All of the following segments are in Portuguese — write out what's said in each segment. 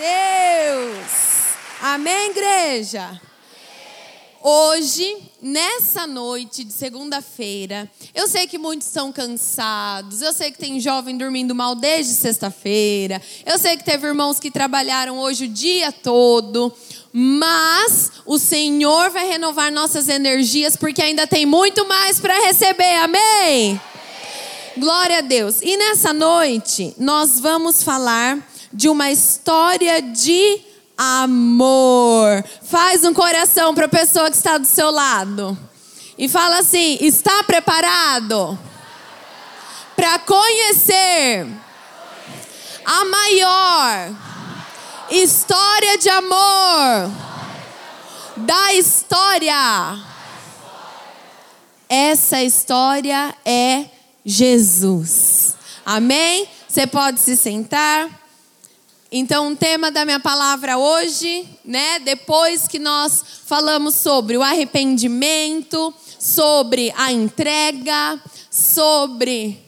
Deus. Amém, igreja? Hoje, nessa noite de segunda-feira, eu sei que muitos estão cansados, eu sei que tem jovem dormindo mal desde sexta-feira, eu sei que teve irmãos que trabalharam hoje o dia todo, mas o Senhor vai renovar nossas energias porque ainda tem muito mais para receber, amém? Glória a Deus. E nessa noite, nós vamos falar de uma história de amor. Faz um coração para a pessoa que está do seu lado. E fala assim: está preparado para conhecer a maior história de amor da história? Essa história é Jesus. Amém? Você pode se sentar. Então, o tema da minha palavra hoje, né, depois que nós falamos sobre o arrependimento, sobre a entrega, sobre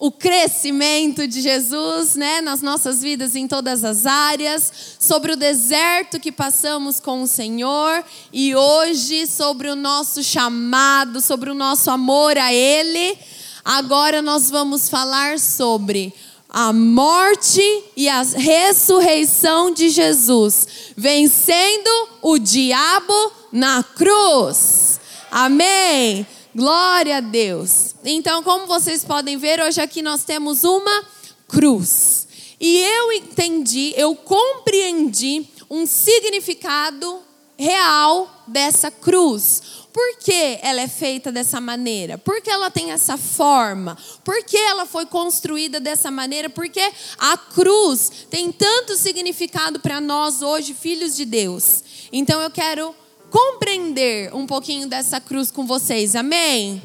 o crescimento de Jesus, né, nas nossas vidas em todas as áreas, sobre o deserto que passamos com o Senhor e hoje sobre o nosso chamado, sobre o nosso amor a ele. Agora nós vamos falar sobre a morte e a ressurreição de Jesus, vencendo o diabo na cruz. Amém. Glória a Deus. Então, como vocês podem ver, hoje aqui nós temos uma cruz. E eu entendi, eu compreendi um significado real dessa cruz. Por que ela é feita dessa maneira? Por que ela tem essa forma? Por que ela foi construída dessa maneira? Porque a cruz tem tanto significado para nós hoje, filhos de Deus. Então eu quero compreender um pouquinho dessa cruz com vocês. Amém?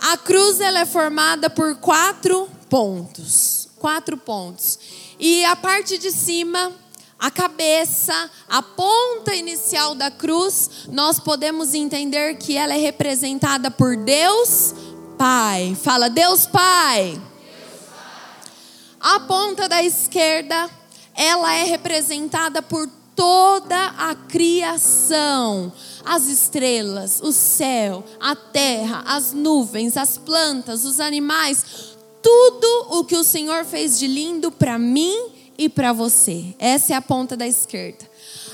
A cruz ela é formada por quatro pontos. Quatro pontos. E a parte de cima a cabeça, a ponta inicial da cruz, nós podemos entender que ela é representada por Deus Pai. Fala, Deus Pai. Deus Pai. A ponta da esquerda, ela é representada por toda a criação. As estrelas, o céu, a terra, as nuvens, as plantas, os animais, tudo o que o Senhor fez de lindo para mim e para você. Essa é a ponta da esquerda.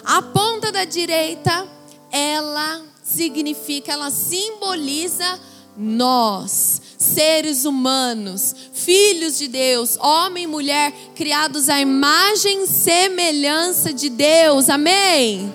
A ponta da direita, ela significa, ela simboliza nós, seres humanos, filhos de Deus, homem e mulher, criados à imagem e semelhança de Deus. Amém?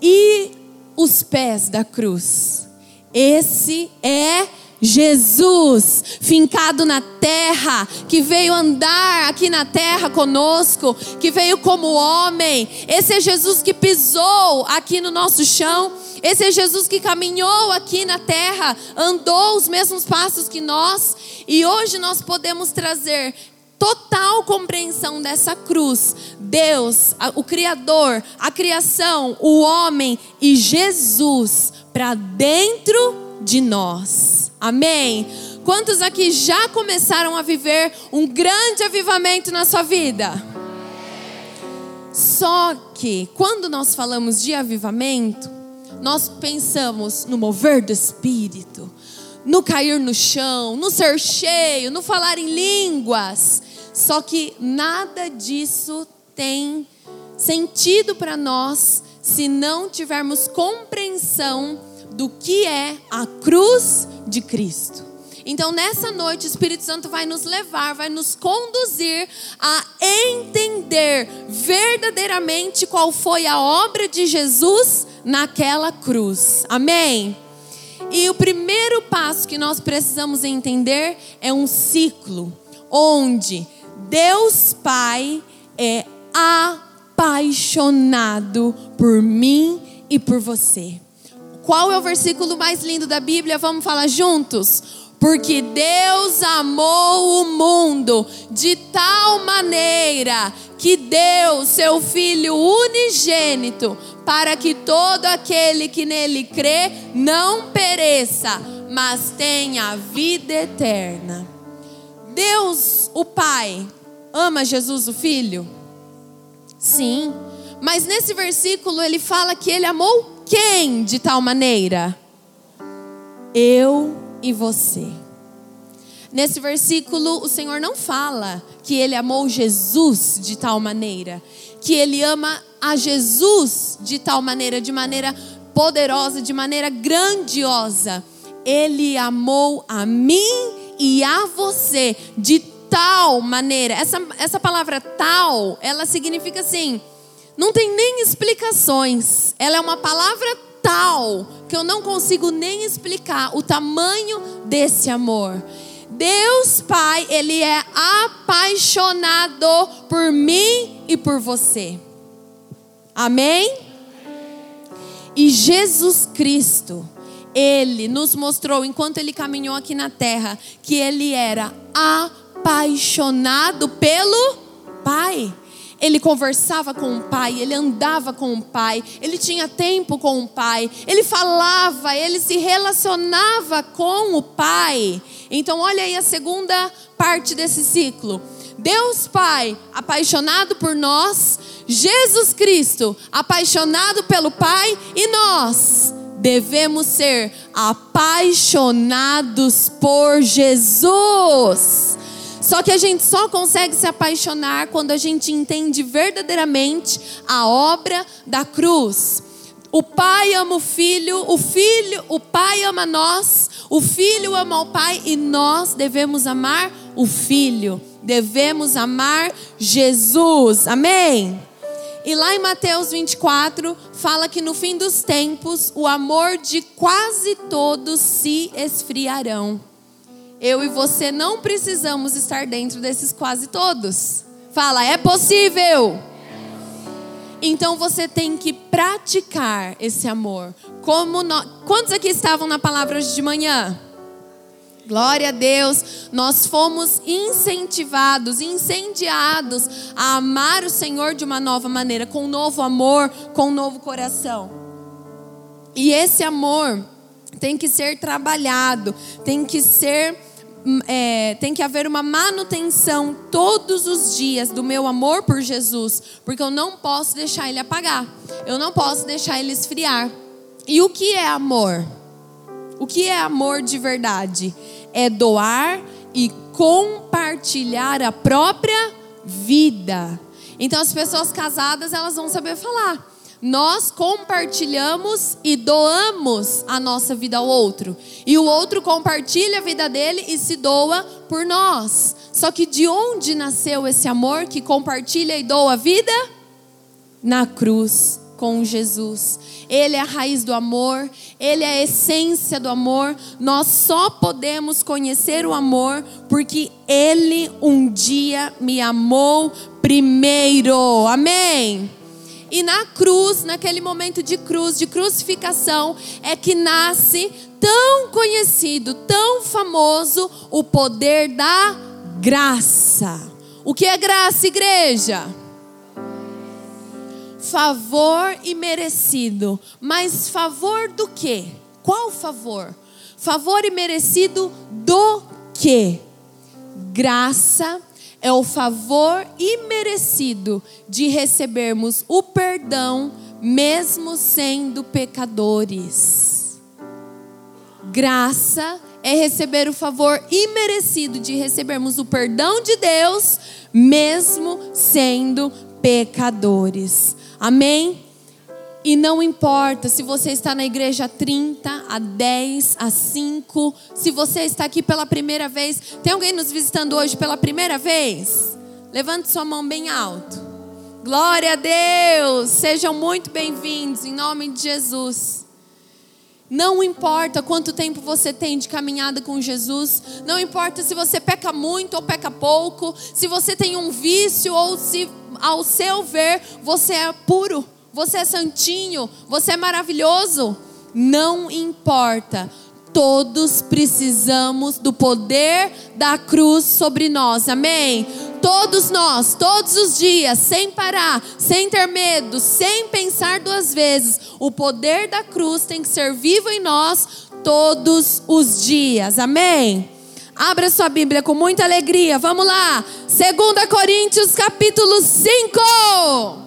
E os pés da cruz. Esse é Jesus, fincado na terra, que veio andar aqui na terra conosco, que veio como homem. Esse é Jesus que pisou aqui no nosso chão. Esse é Jesus que caminhou aqui na terra, andou os mesmos passos que nós. E hoje nós podemos trazer total compreensão dessa cruz. Deus, o Criador, a criação, o homem e Jesus para dentro de nós. Amém? Quantos aqui já começaram a viver um grande avivamento na sua vida? Só que quando nós falamos de avivamento, nós pensamos no mover do espírito, no cair no chão, no ser cheio, no falar em línguas. Só que nada disso tem sentido para nós se não tivermos compreensão do que é a cruz de Cristo. Então, nessa noite, o Espírito Santo vai nos levar, vai nos conduzir a entender verdadeiramente qual foi a obra de Jesus naquela cruz. Amém? E o primeiro passo que nós precisamos entender é um ciclo onde Deus Pai é apaixonado por mim e por você. Qual é o versículo mais lindo da Bíblia? Vamos falar juntos? Porque Deus amou o mundo de tal maneira que deu seu Filho unigênito para que todo aquele que nele crê não pereça, mas tenha vida eterna. Deus, o Pai, ama Jesus, o Filho? Sim. Mas nesse versículo ele fala que ele amou quem de tal maneira? Eu e você. Nesse versículo, o Senhor não fala que ele amou Jesus de tal maneira, que ele ama a Jesus de tal maneira, de maneira poderosa, de maneira grandiosa. Ele amou a mim e a você de tal maneira. Essa, essa palavra tal, ela significa assim, não tem nem explicações. Ela é uma palavra tal que eu não consigo nem explicar o tamanho desse amor. Deus Pai, Ele é apaixonado por mim e por você. Amém? E Jesus Cristo, Ele nos mostrou, enquanto Ele caminhou aqui na terra, que Ele era apaixonado pelo Pai. Ele conversava com o pai, ele andava com o pai, ele tinha tempo com o pai, ele falava, ele se relacionava com o pai. Então, olha aí a segunda parte desse ciclo. Deus Pai, apaixonado por nós, Jesus Cristo, apaixonado pelo Pai, e nós devemos ser apaixonados por Jesus. Só que a gente só consegue se apaixonar quando a gente entende verdadeiramente a obra da cruz. O pai ama o filho, o filho, o pai ama nós, o filho ama o pai e nós devemos amar o filho. Devemos amar Jesus. Amém. E lá em Mateus 24 fala que no fim dos tempos o amor de quase todos se esfriarão. Eu e você não precisamos estar dentro desses quase todos. Fala, é possível. Então você tem que praticar esse amor. Como nós... Quantos aqui estavam na palavra hoje de manhã? Glória a Deus, nós fomos incentivados, incendiados a amar o Senhor de uma nova maneira, com um novo amor, com um novo coração. E esse amor tem que ser trabalhado, tem que ser é, tem que haver uma manutenção todos os dias do meu amor por Jesus, porque eu não posso deixar ele apagar, eu não posso deixar ele esfriar. E o que é amor? O que é amor de verdade? É doar e compartilhar a própria vida. Então as pessoas casadas, elas vão saber falar nós compartilhamos e doamos a nossa vida ao outro. E o outro compartilha a vida dele e se doa por nós. Só que de onde nasceu esse amor que compartilha e doa a vida? Na cruz com Jesus. Ele é a raiz do amor, ele é a essência do amor. Nós só podemos conhecer o amor porque ele um dia me amou primeiro. Amém. E na cruz, naquele momento de cruz, de crucificação, é que nasce tão conhecido, tão famoso o poder da graça. O que é graça, igreja? Favor e merecido. Mas favor do quê? Qual favor? Favor e merecido do quê? Graça é o favor imerecido de recebermos o perdão, mesmo sendo pecadores. Graça é receber o favor imerecido de recebermos o perdão de Deus, mesmo sendo pecadores. Amém? E não importa se você está na igreja há 30, há 10, há 5, se você está aqui pela primeira vez. Tem alguém nos visitando hoje pela primeira vez? Levante sua mão bem alto. Glória a Deus! Sejam muito bem-vindos em nome de Jesus. Não importa quanto tempo você tem de caminhada com Jesus, não importa se você peca muito ou peca pouco, se você tem um vício ou se, ao seu ver, você é puro você é santinho, você é maravilhoso. Não importa. Todos precisamos do poder da cruz sobre nós, amém? Todos nós, todos os dias, sem parar, sem ter medo, sem pensar duas vezes, o poder da cruz tem que ser vivo em nós todos os dias, amém? Abra sua Bíblia com muita alegria, vamos lá, 2 Coríntios capítulo 5.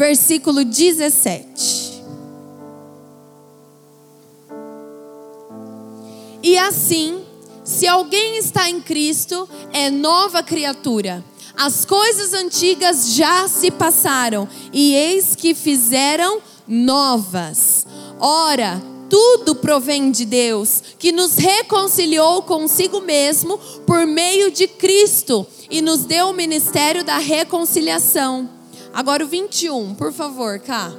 Versículo 17. E assim, se alguém está em Cristo, é nova criatura. As coisas antigas já se passaram, e eis que fizeram novas. Ora, tudo provém de Deus, que nos reconciliou consigo mesmo por meio de Cristo e nos deu o ministério da reconciliação. Agora o 21, por favor, cá.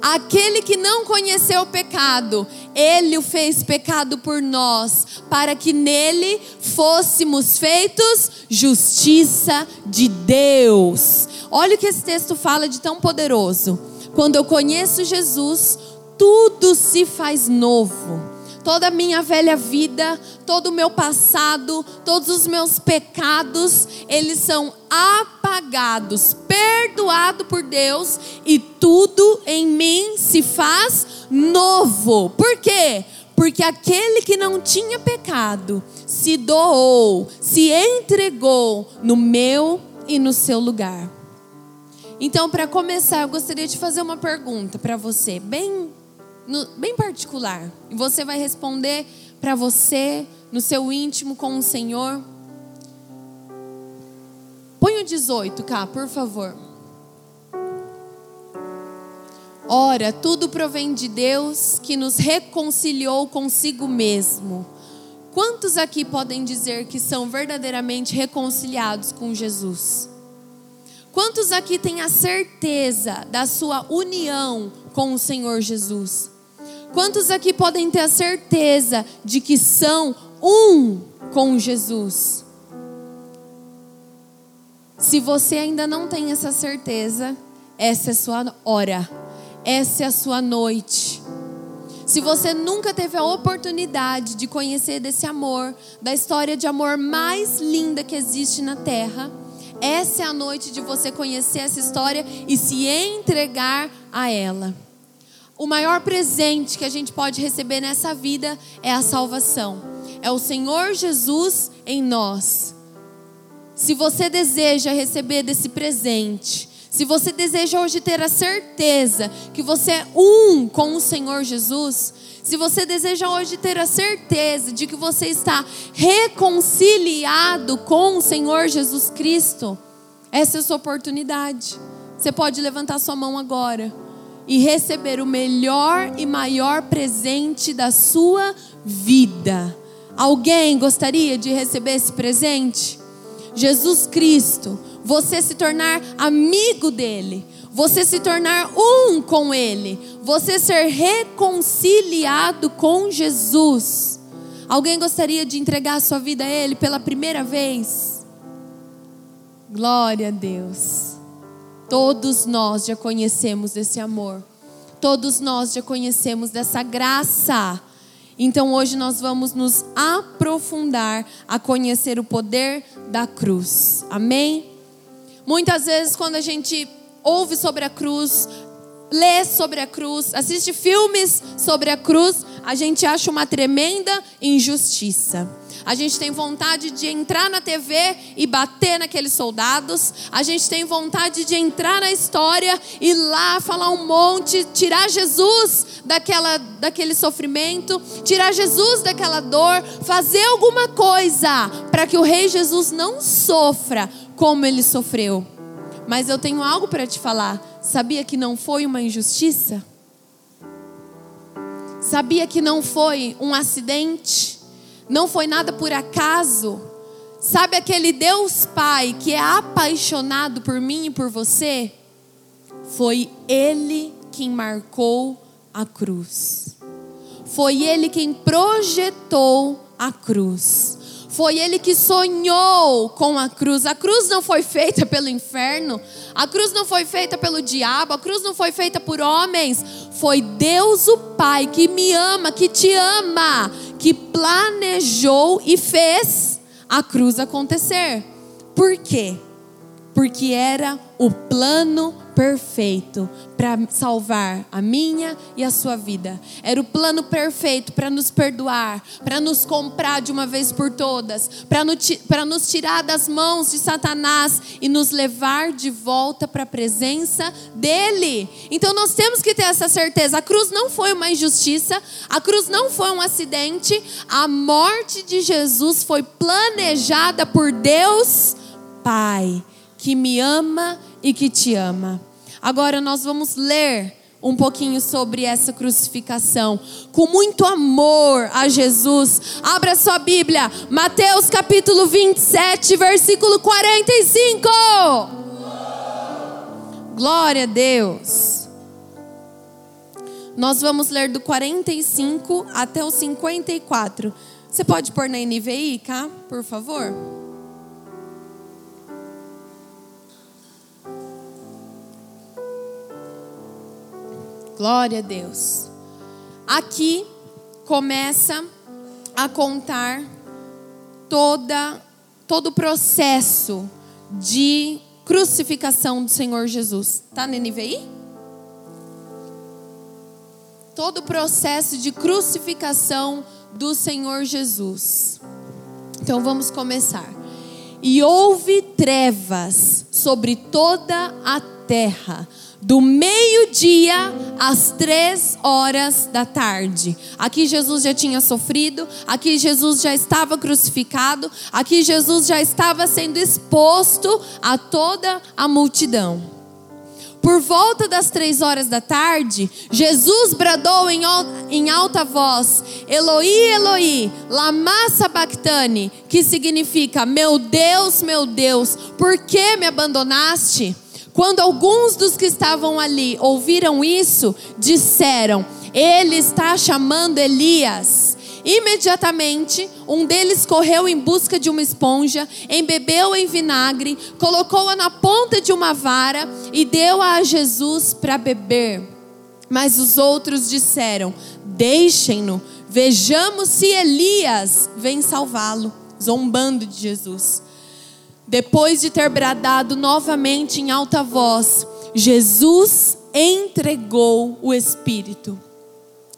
Aquele que não conheceu o pecado, ele o fez pecado por nós, para que nele fôssemos feitos justiça de Deus. Olha o que esse texto fala de tão poderoso. Quando eu conheço Jesus, tudo se faz novo. Toda a minha velha vida, todo o meu passado, todos os meus pecados, eles são apagados, perdoados por Deus e tudo em mim se faz novo. Por quê? Porque aquele que não tinha pecado se doou, se entregou no meu e no seu lugar. Então, para começar, eu gostaria de fazer uma pergunta para você, bem no, bem particular. E você vai responder para você, no seu íntimo com o Senhor. Põe o 18 cá, por favor. Ora, tudo provém de Deus que nos reconciliou consigo mesmo. Quantos aqui podem dizer que são verdadeiramente reconciliados com Jesus? Quantos aqui têm a certeza da sua união com o Senhor Jesus? Quantos aqui podem ter a certeza de que são um com Jesus? Se você ainda não tem essa certeza, essa é a sua hora, essa é a sua noite. Se você nunca teve a oportunidade de conhecer desse amor, da história de amor mais linda que existe na terra, essa é a noite de você conhecer essa história e se entregar a ela. O maior presente que a gente pode receber nessa vida é a salvação. É o Senhor Jesus em nós. Se você deseja receber desse presente, se você deseja hoje ter a certeza que você é um com o Senhor Jesus, se você deseja hoje ter a certeza de que você está reconciliado com o Senhor Jesus Cristo, essa é a sua oportunidade. Você pode levantar sua mão agora e receber o melhor e maior presente da sua vida. Alguém gostaria de receber esse presente? Jesus Cristo, você se tornar amigo dele, você se tornar um com ele, você ser reconciliado com Jesus. Alguém gostaria de entregar a sua vida a ele pela primeira vez? Glória a Deus. Todos nós já conhecemos esse amor. Todos nós já conhecemos dessa graça. Então hoje nós vamos nos aprofundar a conhecer o poder da cruz. Amém? Muitas vezes quando a gente ouve sobre a cruz, lê sobre a cruz, assiste filmes sobre a cruz, a gente acha uma tremenda injustiça. A gente tem vontade de entrar na TV e bater naqueles soldados. A gente tem vontade de entrar na história e lá falar um monte, tirar Jesus daquela, daquele sofrimento, tirar Jesus daquela dor, fazer alguma coisa para que o Rei Jesus não sofra como ele sofreu. Mas eu tenho algo para te falar. Sabia que não foi uma injustiça? Sabia que não foi um acidente? Não foi nada por acaso. Sabe aquele Deus Pai que é apaixonado por mim e por você? Foi Ele quem marcou a cruz. Foi Ele quem projetou a cruz. Foi ele que sonhou com a cruz. A cruz não foi feita pelo inferno, a cruz não foi feita pelo diabo, a cruz não foi feita por homens. Foi Deus o Pai que me ama, que te ama, que planejou e fez a cruz acontecer. Por quê? Porque era o plano perfeito para salvar a minha e a sua vida. Era o plano perfeito para nos perdoar, para nos comprar de uma vez por todas, para nos tirar das mãos de Satanás e nos levar de volta para a presença dele. Então nós temos que ter essa certeza. A cruz não foi uma injustiça, a cruz não foi um acidente, a morte de Jesus foi planejada por Deus Pai, que me ama e que te ama. Agora nós vamos ler um pouquinho sobre essa crucificação, com muito amor a Jesus. Abra sua Bíblia, Mateus capítulo 27, versículo 45. Glória a Deus. Nós vamos ler do 45 até o 54. Você pode pôr na NVI, cá, por favor? Glória a Deus. Aqui começa a contar toda todo o processo de crucificação do Senhor Jesus. Tá no NVI? Todo o processo de crucificação do Senhor Jesus. Então vamos começar. E houve trevas sobre toda a terra do meio-dia às três horas da tarde. Aqui Jesus já tinha sofrido, aqui Jesus já estava crucificado, aqui Jesus já estava sendo exposto a toda a multidão. Por volta das três horas da tarde, Jesus bradou em alta voz: Eloi, Eloi, lama sabachthani, que significa: Meu Deus, meu Deus, por que me abandonaste? Quando alguns dos que estavam ali ouviram isso, disseram: Ele está chamando Elias. Imediatamente, um deles correu em busca de uma esponja, embebeu em vinagre, colocou-a na ponta de uma vara e deu-a a Jesus para beber. Mas os outros disseram: Deixem-no, vejamos se Elias vem salvá-lo, zombando de Jesus. Depois de ter bradado novamente em alta voz, Jesus entregou o Espírito.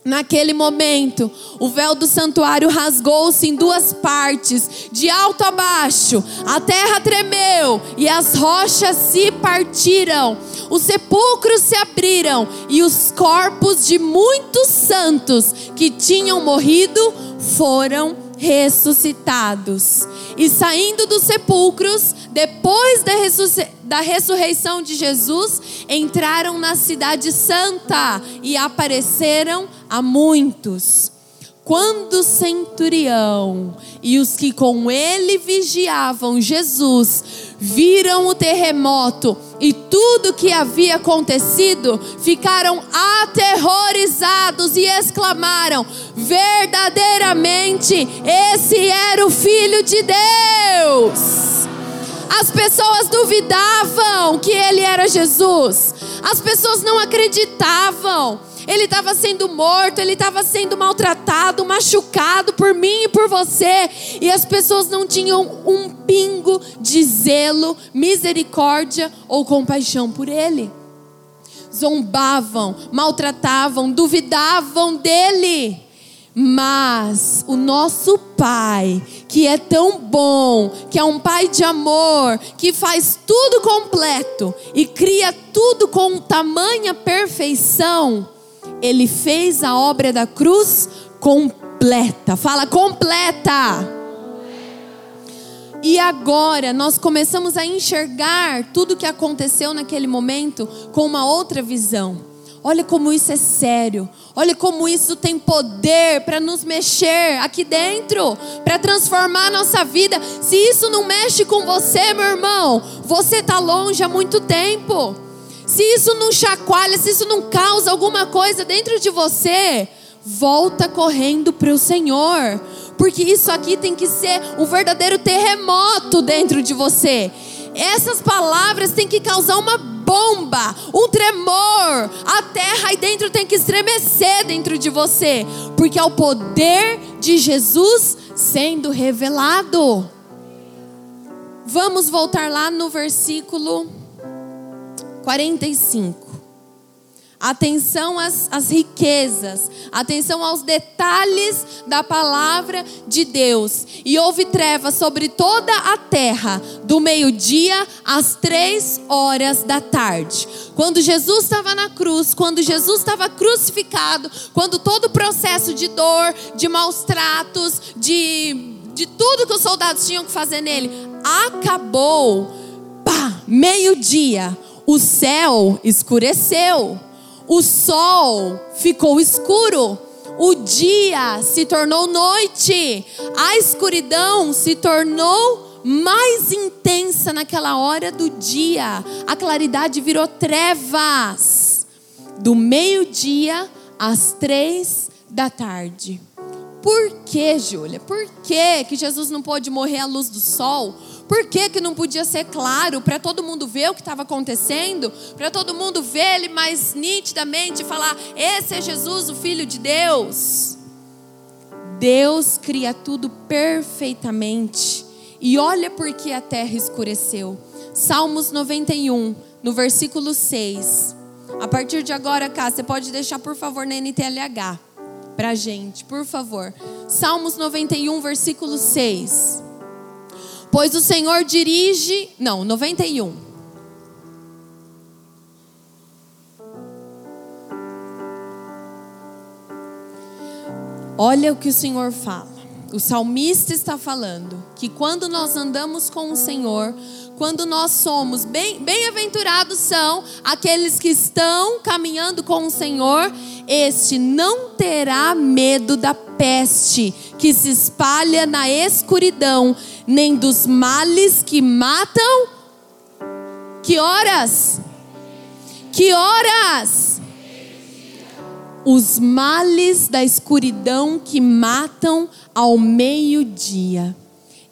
Naquele momento, o véu do santuário rasgou-se em duas partes, de alto a baixo. A terra tremeu e as rochas se partiram. Os sepulcros se abriram e os corpos de muitos santos que tinham morrido foram ressuscitados. E saindo dos sepulcros, depois da, da ressurreição de Jesus, entraram na Cidade Santa e apareceram a muitos. Quando o centurião e os que com ele vigiavam Jesus viram o terremoto e tudo que havia acontecido, ficaram aterrorizados e exclamaram: verdadeiramente, esse era o Filho de Deus. As pessoas duvidavam que ele era Jesus, as pessoas não acreditavam ele estava sendo morto, ele estava sendo maltratado, machucado por mim e por você, e as pessoas não tinham um pingo de zelo, misericórdia ou compaixão por ele. Zombavam, maltratavam, duvidavam dele. Mas o nosso Pai, que é tão bom, que é um Pai de amor, que faz tudo completo e cria tudo com tamanha perfeição, ele fez a obra da cruz completa. Fala completa. E agora nós começamos a enxergar tudo o que aconteceu naquele momento com uma outra visão. Olha como isso é sério. Olha como isso tem poder para nos mexer aqui dentro, para transformar a nossa vida. Se isso não mexe com você, meu irmão, você está longe há muito tempo. Se isso não chacoalha, se isso não causa alguma coisa dentro de você, volta correndo para o Senhor, porque isso aqui tem que ser um verdadeiro terremoto dentro de você. Essas palavras têm que causar uma bomba, um tremor. A terra aí dentro tem que estremecer dentro de você, porque é o poder de Jesus sendo revelado. Vamos voltar lá no versículo 45. Atenção às, às, riquezas, atenção aos detalhes da palavra de Deus. E houve trevas sobre toda a terra, do meio-dia às três horas da tarde. Quando Jesus estava na cruz, quando Jesus estava crucificado, quando todo o processo de dor, de maus tratos, de, de tudo que os soldados tinham que fazer nele, acabou. Meio-dia, o céu escureceu o sol ficou escuro, o dia se tornou noite, a escuridão se tornou mais intensa naquela hora do dia, a claridade virou trevas, do meio-dia às três da tarde. Por que, Júlia? Por que, que Jesus não pôde morrer à luz do sol? Por que, que não podia ser claro para todo mundo ver o que estava acontecendo? Para todo mundo ver ele mais nitidamente e falar: esse é Jesus, o Filho de Deus. Deus cria tudo perfeitamente. E olha por que a terra escureceu. Salmos 91, no versículo 6. A partir de agora, cá, você pode deixar, por favor, na NTLH para gente, por favor. Salmos 91, versículo 6. Pois o Senhor dirige. Não, 91. Olha o que o Senhor fala. O salmista está falando que quando nós andamos com o Senhor, quando nós somos bem, bem-aventurados são aqueles que estão caminhando com o Senhor, este não terá medo da peste que se espalha na escuridão, nem dos males que matam. Que horas? Que horas? Os males da escuridão que matam ao meio-dia.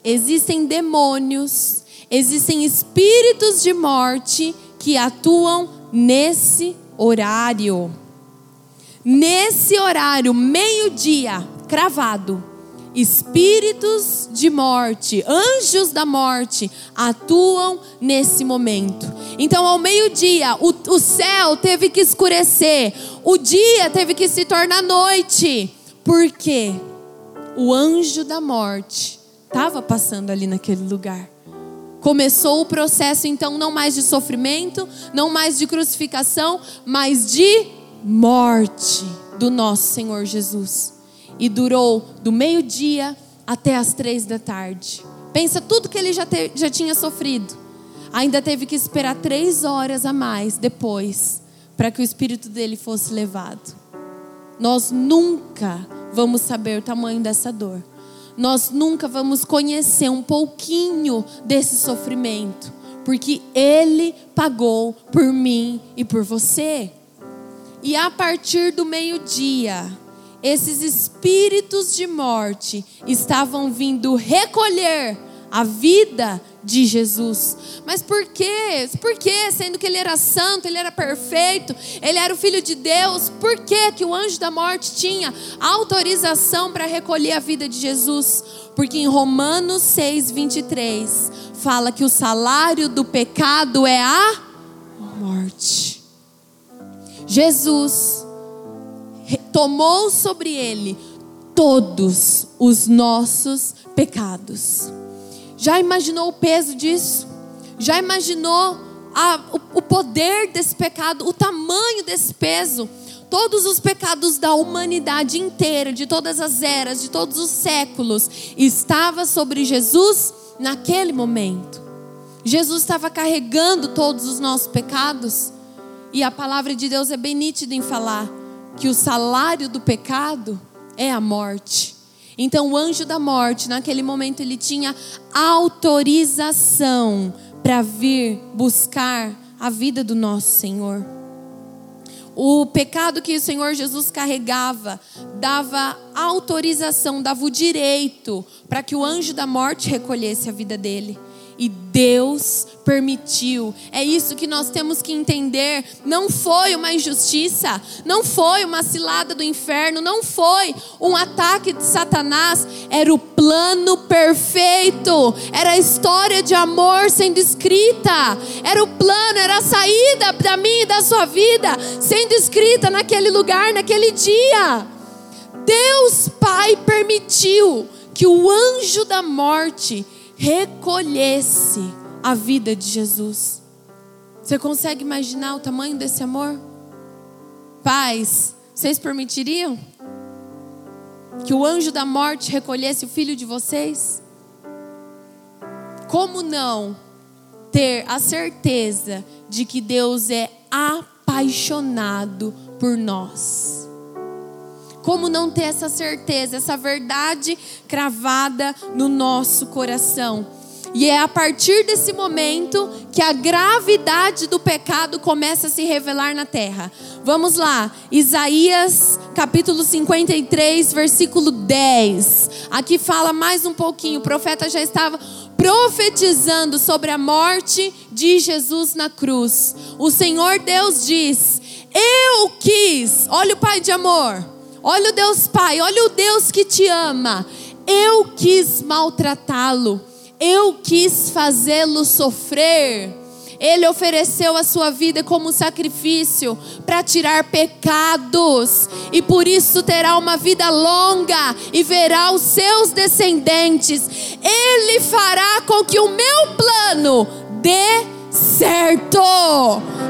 Existem demônios existem espíritos de morte que atuam nesse horário. Nesse horário, meio-dia, cravado. Espíritos de morte, anjos da morte, atuam nesse momento. Então, ao meio-dia, o, o céu teve que escurecer, o dia teve que se tornar noite. Por quê? O anjo da morte estava passando ali naquele lugar. Começou o processo, então, não mais de sofrimento, não mais de crucificação, mas de morte do nosso Senhor Jesus. E durou do meio-dia até as três da tarde. Pensa tudo que ele já, te, já tinha sofrido. Ainda teve que esperar três horas a mais depois para que o espírito dele fosse levado. Nós nunca vamos saber o tamanho dessa dor nós nunca vamos conhecer um pouquinho desse sofrimento, porque Ele pagou por mim e por você. E a partir do meio-dia, esses espíritos de morte estavam vindo recolher a vida de Jesus. Mas por quê? Por quê? Sendo que ele era santo, ele era perfeito, ele era o filho de Deus, por que que o anjo da morte tinha autorização para recolher a vida de Jesus? Porque em Romanos 6, 23, fala que o salário do pecado é a morte. Jesus tomou sobre ele todos os nossos pecados. Já imaginou o peso disso? Já imaginou a, o, o poder desse pecado, o tamanho desse peso? Todos os pecados da humanidade inteira, de todas as eras, de todos os séculos, estava sobre Jesus naquele momento. Jesus estava carregando todos os nossos pecados, e a palavra de Deus é bem nítida em falar que o salário do pecado é a morte. Então o anjo da morte, naquele momento, ele tinha autorização para vir buscar a vida do nosso Senhor. O pecado que o Senhor Jesus carregava dava autorização, dava o direito para que o anjo da morte recolhesse a vida dele. E Deus permitiu. É isso que nós temos que entender. Não foi uma injustiça, não foi uma cilada do inferno, não foi um ataque de Satanás, era o plano perfeito, era a história de amor sendo escrita, era o plano, era a saída da minha e da sua vida sendo escrita naquele lugar, naquele dia. Deus Pai permitiu que o anjo da morte recolhesse a vida de Jesus. Você consegue imaginar o tamanho desse amor? Pais, vocês permitiriam que o anjo da morte recolhesse o filho de vocês? Como não ter a certeza de que Deus é apaixonado por nós? Como não ter essa certeza, essa verdade cravada no nosso coração? E é a partir desse momento que a gravidade do pecado começa a se revelar na terra. Vamos lá, Isaías capítulo 53, versículo 10. Aqui fala mais um pouquinho. O profeta já estava profetizando sobre a morte de Jesus na cruz. O Senhor Deus diz: Eu quis, olha o Pai de amor Olha o Deus Pai, olha o Deus que te ama. Eu quis maltratá-lo, eu quis fazê-lo sofrer. Ele ofereceu a sua vida como sacrifício para tirar pecados, e por isso terá uma vida longa e verá os seus descendentes. Ele fará com que o meu plano dê certo.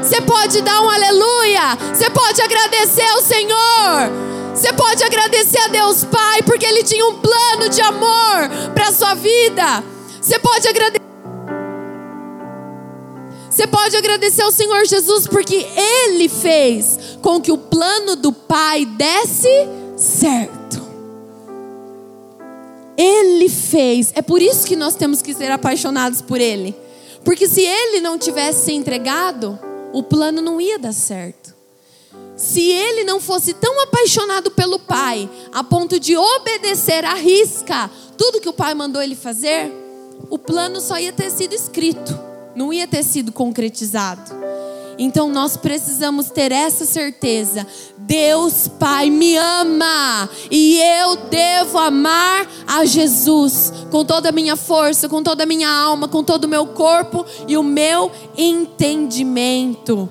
Você pode dar um aleluia, você pode agradecer ao Senhor. Você pode agradecer a Deus Pai, porque Ele tinha um plano de amor para a sua vida. Você pode agradecer. Você pode agradecer ao Senhor Jesus, porque Ele fez com que o plano do Pai desse certo. Ele fez. É por isso que nós temos que ser apaixonados por Ele. Porque se Ele não tivesse se entregado, o plano não ia dar certo se ele não fosse tão apaixonado pelo pai, a ponto de obedecer à risca tudo que o pai mandou ele fazer, o plano só ia ter sido escrito, não ia ter sido concretizado. Então nós precisamos ter essa certeza. Deus Pai me ama e eu devo amar a Jesus com toda a minha força, com toda a minha alma, com todo o meu corpo e o meu entendimento.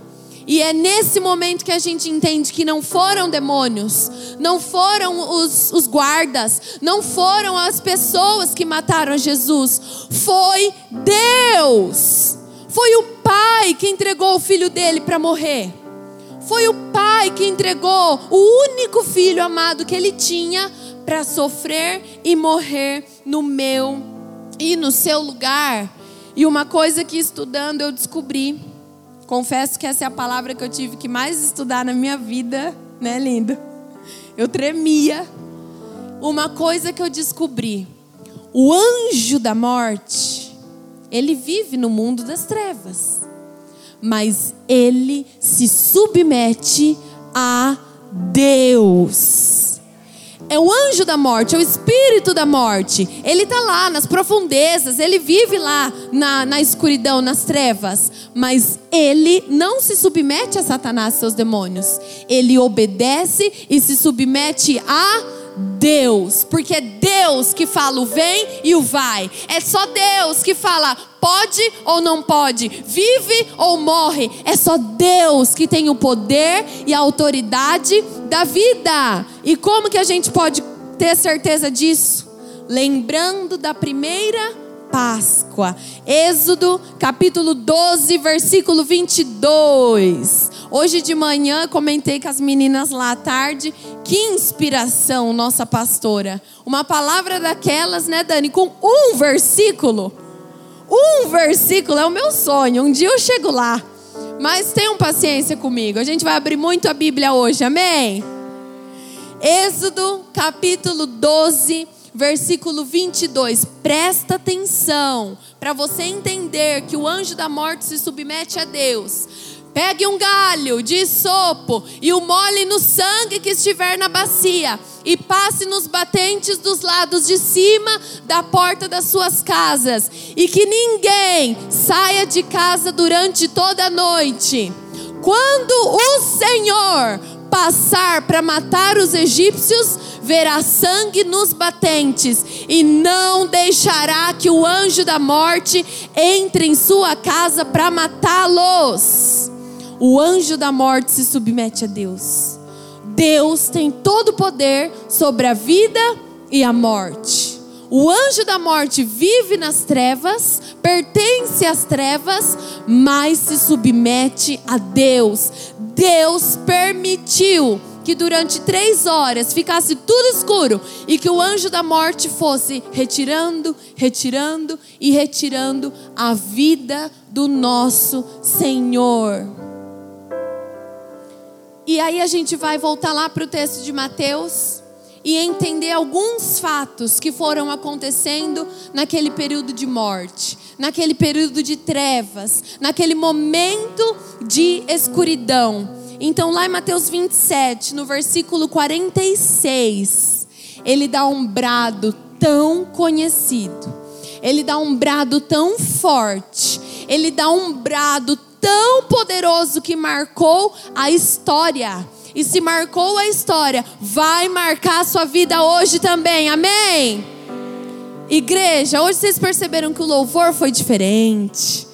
E é nesse momento que a gente entende que não foram demônios, não foram os, os guardas, não foram as pessoas que mataram Jesus, foi Deus. Foi o Pai que entregou o filho dele para morrer. Foi o Pai que entregou o único filho amado que ele tinha para sofrer e morrer no meu e no seu lugar. E uma coisa que estudando eu descobri Confesso que essa é a palavra que eu tive que mais estudar na minha vida, né, lindo? Eu tremia. Uma coisa que eu descobri: o anjo da morte, ele vive no mundo das trevas, mas ele se submete a Deus. É o anjo da morte, é o espírito da morte. Ele está lá nas profundezas, ele vive lá na, na escuridão, nas trevas. Mas ele não se submete a Satanás e seus demônios. Ele obedece e se submete a Deus, porque é Deus que fala o vem e o vai. É só Deus que fala pode ou não pode, vive ou morre. É só Deus que tem o poder e a autoridade da vida. E como que a gente pode ter certeza disso? Lembrando da primeira Páscoa. Êxodo capítulo 12, versículo 22. Hoje de manhã comentei com as meninas lá à tarde. Que inspiração, nossa pastora. Uma palavra daquelas, né, Dani? Com um versículo. Um versículo é o meu sonho. Um dia eu chego lá. Mas tenham paciência comigo. A gente vai abrir muito a Bíblia hoje, amém? Êxodo capítulo 12, versículo 22. Presta atenção para você entender que o anjo da morte se submete a Deus. Pegue um galho de sopo e o molhe no sangue que estiver na bacia e passe nos batentes dos lados de cima da porta das suas casas e que ninguém saia de casa durante toda a noite. Quando o Senhor passar para matar os egípcios, verá sangue nos batentes e não deixará que o anjo da morte entre em sua casa para matá-los. O anjo da morte se submete a Deus. Deus tem todo o poder sobre a vida e a morte. O anjo da morte vive nas trevas, pertence às trevas, mas se submete a Deus. Deus permitiu que durante três horas ficasse tudo escuro e que o anjo da morte fosse retirando, retirando e retirando a vida do nosso Senhor. E aí a gente vai voltar lá para o texto de Mateus e entender alguns fatos que foram acontecendo naquele período de morte, naquele período de trevas, naquele momento de escuridão. Então, lá em Mateus 27, no versículo 46, ele dá um brado tão conhecido, ele dá um brado tão forte, ele dá um brado tão poderoso que marcou a história. E se marcou a história, vai marcar a sua vida hoje também. Amém? Igreja, hoje vocês perceberam que o louvor foi diferente.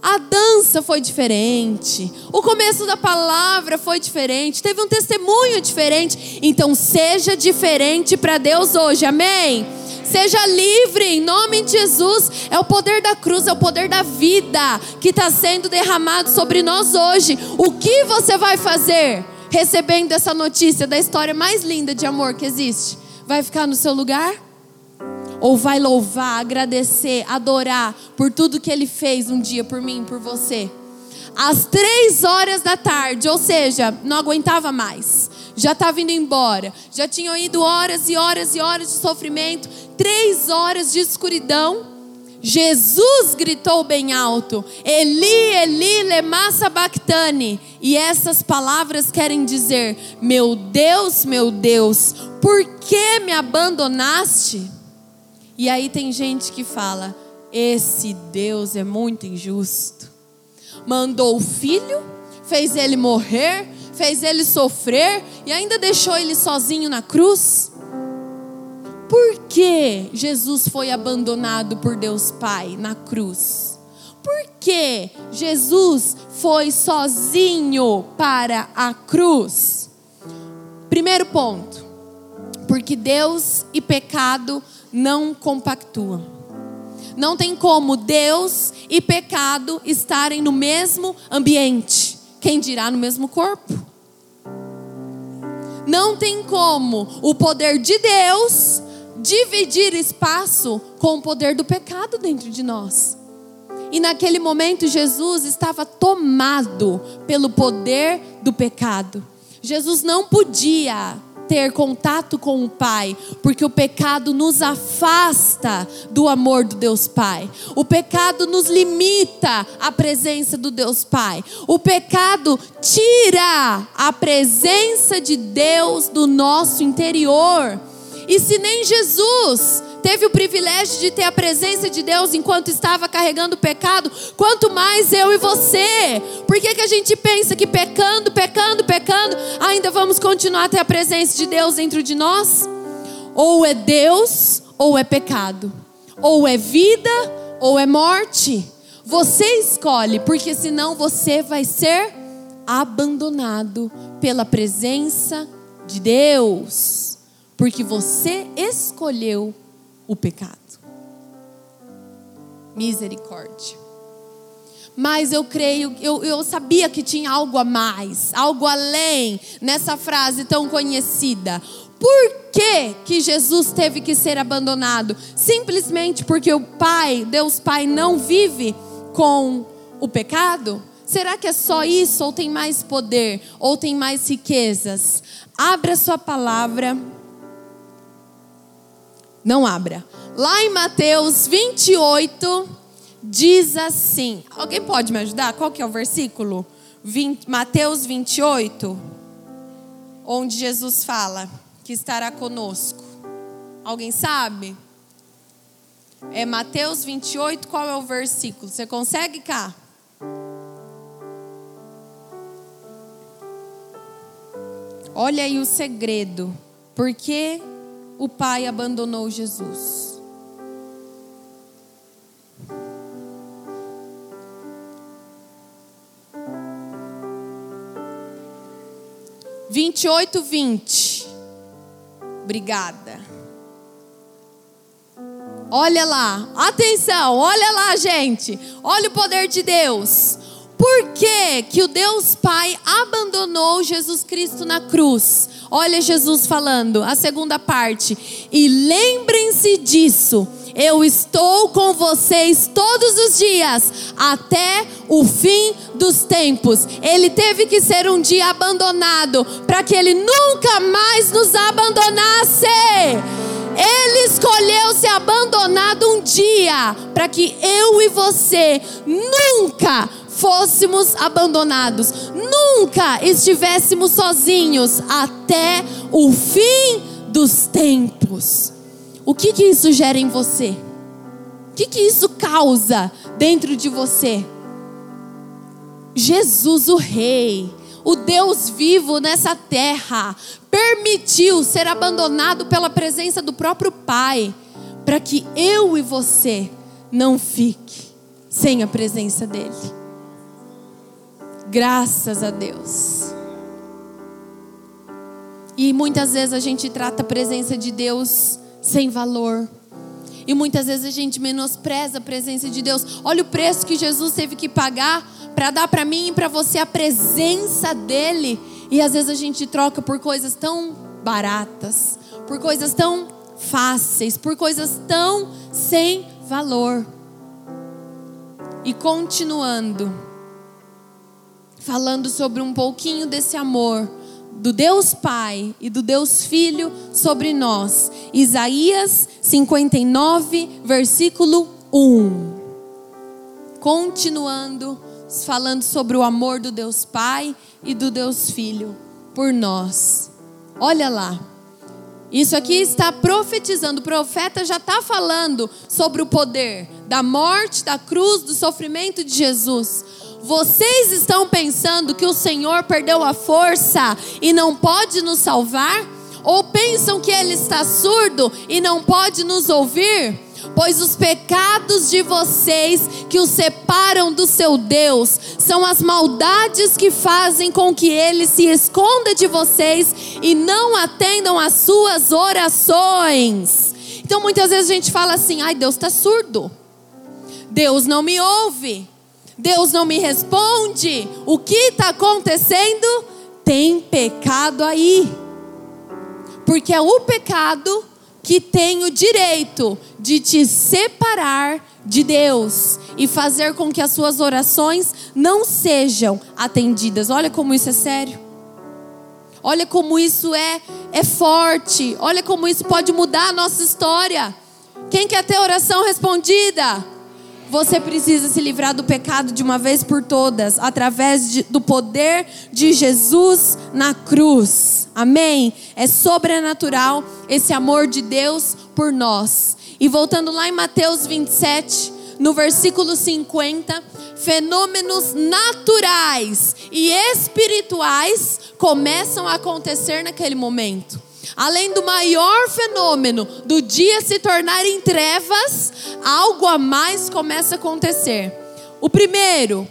A dança foi diferente. O começo da palavra foi diferente. Teve um testemunho diferente. Então seja diferente para Deus hoje. Amém? Seja livre em nome de Jesus. É o poder da cruz, é o poder da vida que está sendo derramado sobre nós hoje. O que você vai fazer recebendo essa notícia da história mais linda de amor que existe? Vai ficar no seu lugar? Ou vai louvar, agradecer, adorar por tudo que Ele fez um dia por mim, por você? Às três horas da tarde, ou seja, não aguentava mais já estava indo embora, já tinham ido horas e horas e horas de sofrimento, três horas de escuridão. Jesus gritou bem alto: Eli, Eli, lema sabachthani. E essas palavras querem dizer: Meu Deus, meu Deus, por que me abandonaste? E aí tem gente que fala: Esse Deus é muito injusto. Mandou o filho, fez ele morrer, fez ele sofrer e ainda deixou ele sozinho na cruz? Por que Jesus foi abandonado por Deus Pai na cruz? Por que Jesus foi sozinho para a cruz? Primeiro ponto, porque Deus e pecado não compactuam. Não tem como Deus e pecado estarem no mesmo ambiente, quem dirá no mesmo corpo. Não tem como o poder de Deus dividir espaço com o poder do pecado dentro de nós. E naquele momento Jesus estava tomado pelo poder do pecado. Jesus não podia ter contato com o Pai, porque o pecado nos afasta do amor do Deus Pai. O pecado nos limita à presença do Deus Pai. O pecado tira a presença de Deus do nosso interior. E se nem Jesus teve o privilégio de ter a presença de Deus enquanto estava carregando o pecado, quanto mais eu e você. Por que, que a gente pensa que pecando, pecando, pecando, ainda vamos continuar a ter a presença de Deus dentro de nós? Ou é Deus, ou é pecado. Ou é vida, ou é morte. Você escolhe, porque senão você vai ser abandonado pela presença de Deus. Porque você escolheu o pecado. Misericórdia. Mas eu creio, eu, eu sabia que tinha algo a mais, algo além nessa frase tão conhecida. Por que, que Jesus teve que ser abandonado? Simplesmente porque o Pai, Deus Pai, não vive com o pecado? Será que é só isso? Ou tem mais poder? Ou tem mais riquezas? Abra sua palavra Não abra. Lá em Mateus 28, diz assim. Alguém pode me ajudar? Qual que é o versículo? 20, Mateus 28, onde Jesus fala que estará conosco. Alguém sabe? É Mateus 28, qual é o versículo? Você consegue cá? Olha aí o segredo. Por que o pai abandonou Jesus? Vinte e oito, vinte. Obrigada. Olha lá, atenção, olha lá, gente. Olha o poder de Deus. Por que, que o Deus Pai abandonou Jesus Cristo na cruz? Olha Jesus falando, a segunda parte. E lembrem-se disso. Eu estou com vocês todos os dias, até o fim dos tempos. Ele teve que ser um dia abandonado, para que ele nunca mais nos abandonasse. Ele escolheu ser abandonado um dia, para que eu e você nunca fôssemos abandonados, nunca estivéssemos sozinhos até o fim dos tempos. O que que isso gera em você? O que que isso causa dentro de você? Jesus, o Rei, o Deus vivo nessa terra, permitiu ser abandonado pela presença do próprio Pai, para que eu e você não fique sem a presença dele. Graças a Deus. E muitas vezes a gente trata a presença de Deus sem valor. E muitas vezes a gente menospreza a presença de Deus. Olha o preço que Jesus teve que pagar para dar para mim e para você a presença dele. E às vezes a gente troca por coisas tão baratas, por coisas tão fáceis, por coisas tão sem valor. E continuando falando sobre um pouquinho desse amor do Deus Pai e do Deus Filho sobre nós. Isaías 59, versículo 1. Continuando falando sobre o amor do Deus Pai e do Deus Filho por nós. Olha lá. Isso aqui está profetizando, o profeta já está falando sobre o poder da morte, da cruz, do sofrimento de Jesus. Vocês estão pensando que o Senhor perdeu a força e não pode nos salvar? Ou pensam que Ele está surdo e não pode nos ouvir? Pois os pecados de vocês que o separam do seu Deus são as maldades que fazem com que ele se esconda de vocês e não atendam às suas orações. Então muitas vezes a gente fala assim: ai, Deus está surdo, Deus não me ouve. Deus não me responde. O que está acontecendo? Tem pecado aí. Porque é o pecado que tem o direito de te separar de Deus e fazer com que as suas orações não sejam atendidas. Olha como isso é sério. Olha como isso é é forte. Olha como isso pode mudar a nossa história. Quem quer ter oração respondida? Você precisa se livrar do pecado de uma vez por todas, através de, do poder de Jesus na cruz. Amém? É sobrenatural esse amor de Deus por nós. E voltando lá em Mateus 27, no versículo 50, fenômenos naturais e espirituais começam a acontecer naquele momento. Além do maior fenômeno do dia se tornar em trevas, algo a mais começa a acontecer. O primeiro,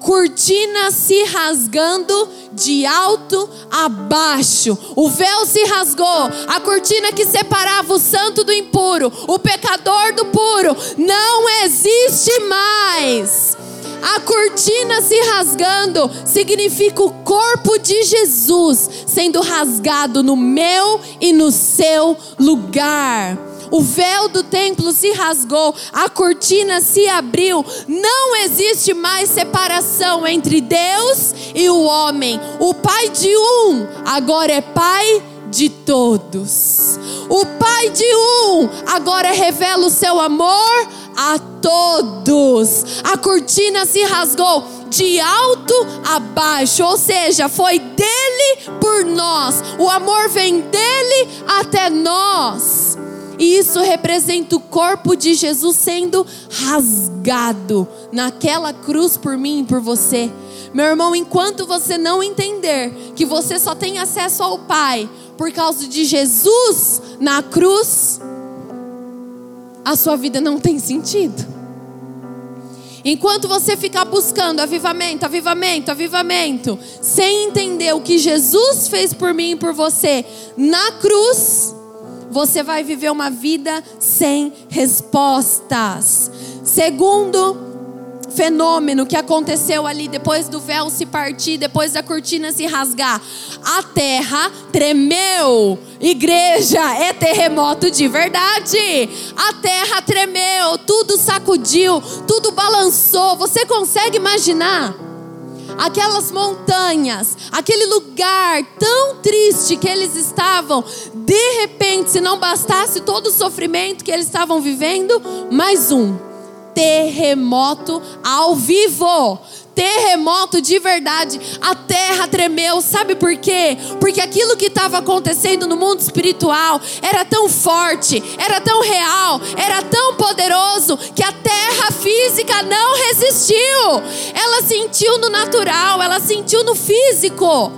cortina se rasgando de alto a baixo. O véu se rasgou, a cortina que separava o santo do impuro, o pecador do puro, não existe mais. A cortina se rasgando significa o corpo de Jesus sendo rasgado no meu e no seu lugar. O véu do templo se rasgou, a cortina se abriu. Não existe mais separação entre Deus e o homem. O pai de um agora é pai de todos. O Pai de um agora revela o seu amor a todos. A cortina se rasgou de alto a baixo, ou seja, foi dele por nós. O amor vem dele até nós. E isso representa o corpo de Jesus sendo rasgado naquela cruz por mim e por você. Meu irmão, enquanto você não entender que você só tem acesso ao Pai por causa de Jesus na cruz, a sua vida não tem sentido. Enquanto você ficar buscando avivamento, avivamento, avivamento, sem entender o que Jesus fez por mim e por você na cruz, você vai viver uma vida sem respostas. Segundo fenômeno que aconteceu ali depois do véu se partir, depois da cortina se rasgar. A terra tremeu. Igreja, é terremoto de verdade. A terra tremeu, tudo sacudiu, tudo balançou. Você consegue imaginar? Aquelas montanhas, aquele lugar tão triste que eles estavam, de repente, se não bastasse todo o sofrimento que eles estavam vivendo, mais um terremoto ao vivo. Terremoto de verdade, a terra tremeu, sabe por quê? Porque aquilo que estava acontecendo no mundo espiritual era tão forte, era tão real, era tão poderoso que a terra física não resistiu. Ela sentiu no natural, ela sentiu no físico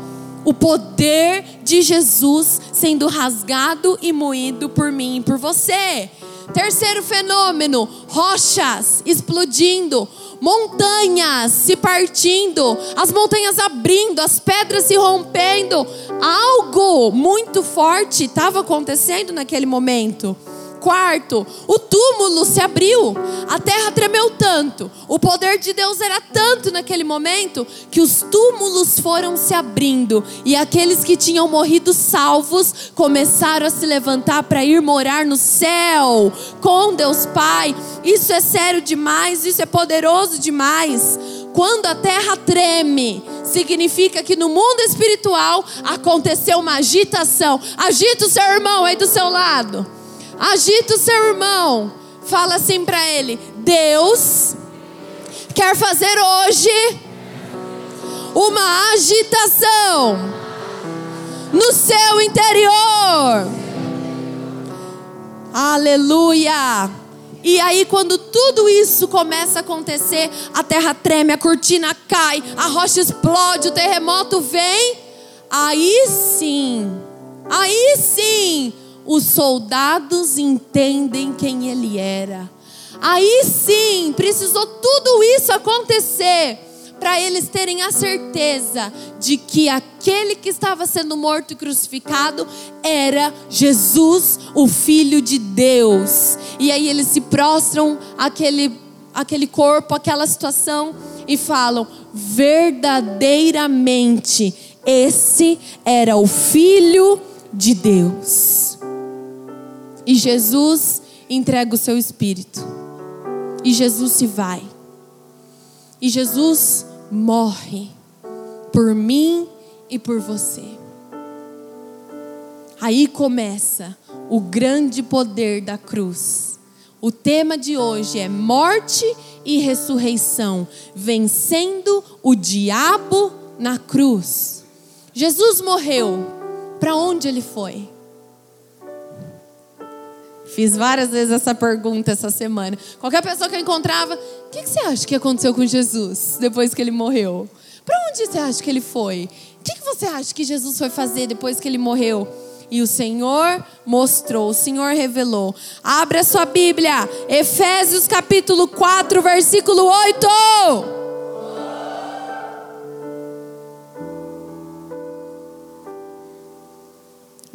o poder de Jesus sendo rasgado e moído por mim e por você. Terceiro fenômeno: rochas explodindo, montanhas se partindo, as montanhas abrindo, as pedras se rompendo. Algo muito forte estava acontecendo naquele momento. Quarto, o túmulo se abriu, a terra tremeu tanto, o poder de Deus era tanto naquele momento que os túmulos foram se abrindo e aqueles que tinham morrido salvos começaram a se levantar para ir morar no céu com Deus Pai. Isso é sério demais, isso é poderoso demais. Quando a terra treme, significa que no mundo espiritual aconteceu uma agitação. Agita o seu irmão aí do seu lado. Agita o seu irmão. Fala assim para ele: Deus quer fazer hoje uma agitação no seu interior. Aleluia. E aí, quando tudo isso começa a acontecer, a terra treme, a cortina cai, a rocha explode, o terremoto vem. Aí sim, aí sim, os soldados entendem quem ele era. Aí sim, precisou tudo isso acontecer para eles terem a certeza de que aquele que estava sendo morto e crucificado era Jesus, o Filho de Deus. E aí eles se prostram aquele, aquele corpo, aquela situação e falam: verdadeiramente, esse era o Filho de Deus. E Jesus entrega o seu espírito. E Jesus se vai. E Jesus morre por mim e por você. Aí começa o grande poder da cruz. O tema de hoje é morte e ressurreição, vencendo o diabo na cruz. Jesus morreu. Para onde ele foi? Fiz várias vezes essa pergunta essa semana. Qualquer pessoa que eu encontrava, o que, que você acha que aconteceu com Jesus depois que ele morreu? Para onde você acha que ele foi? O que, que você acha que Jesus foi fazer depois que ele morreu? E o Senhor mostrou, o Senhor revelou. Abra sua Bíblia, Efésios capítulo 4, versículo 8.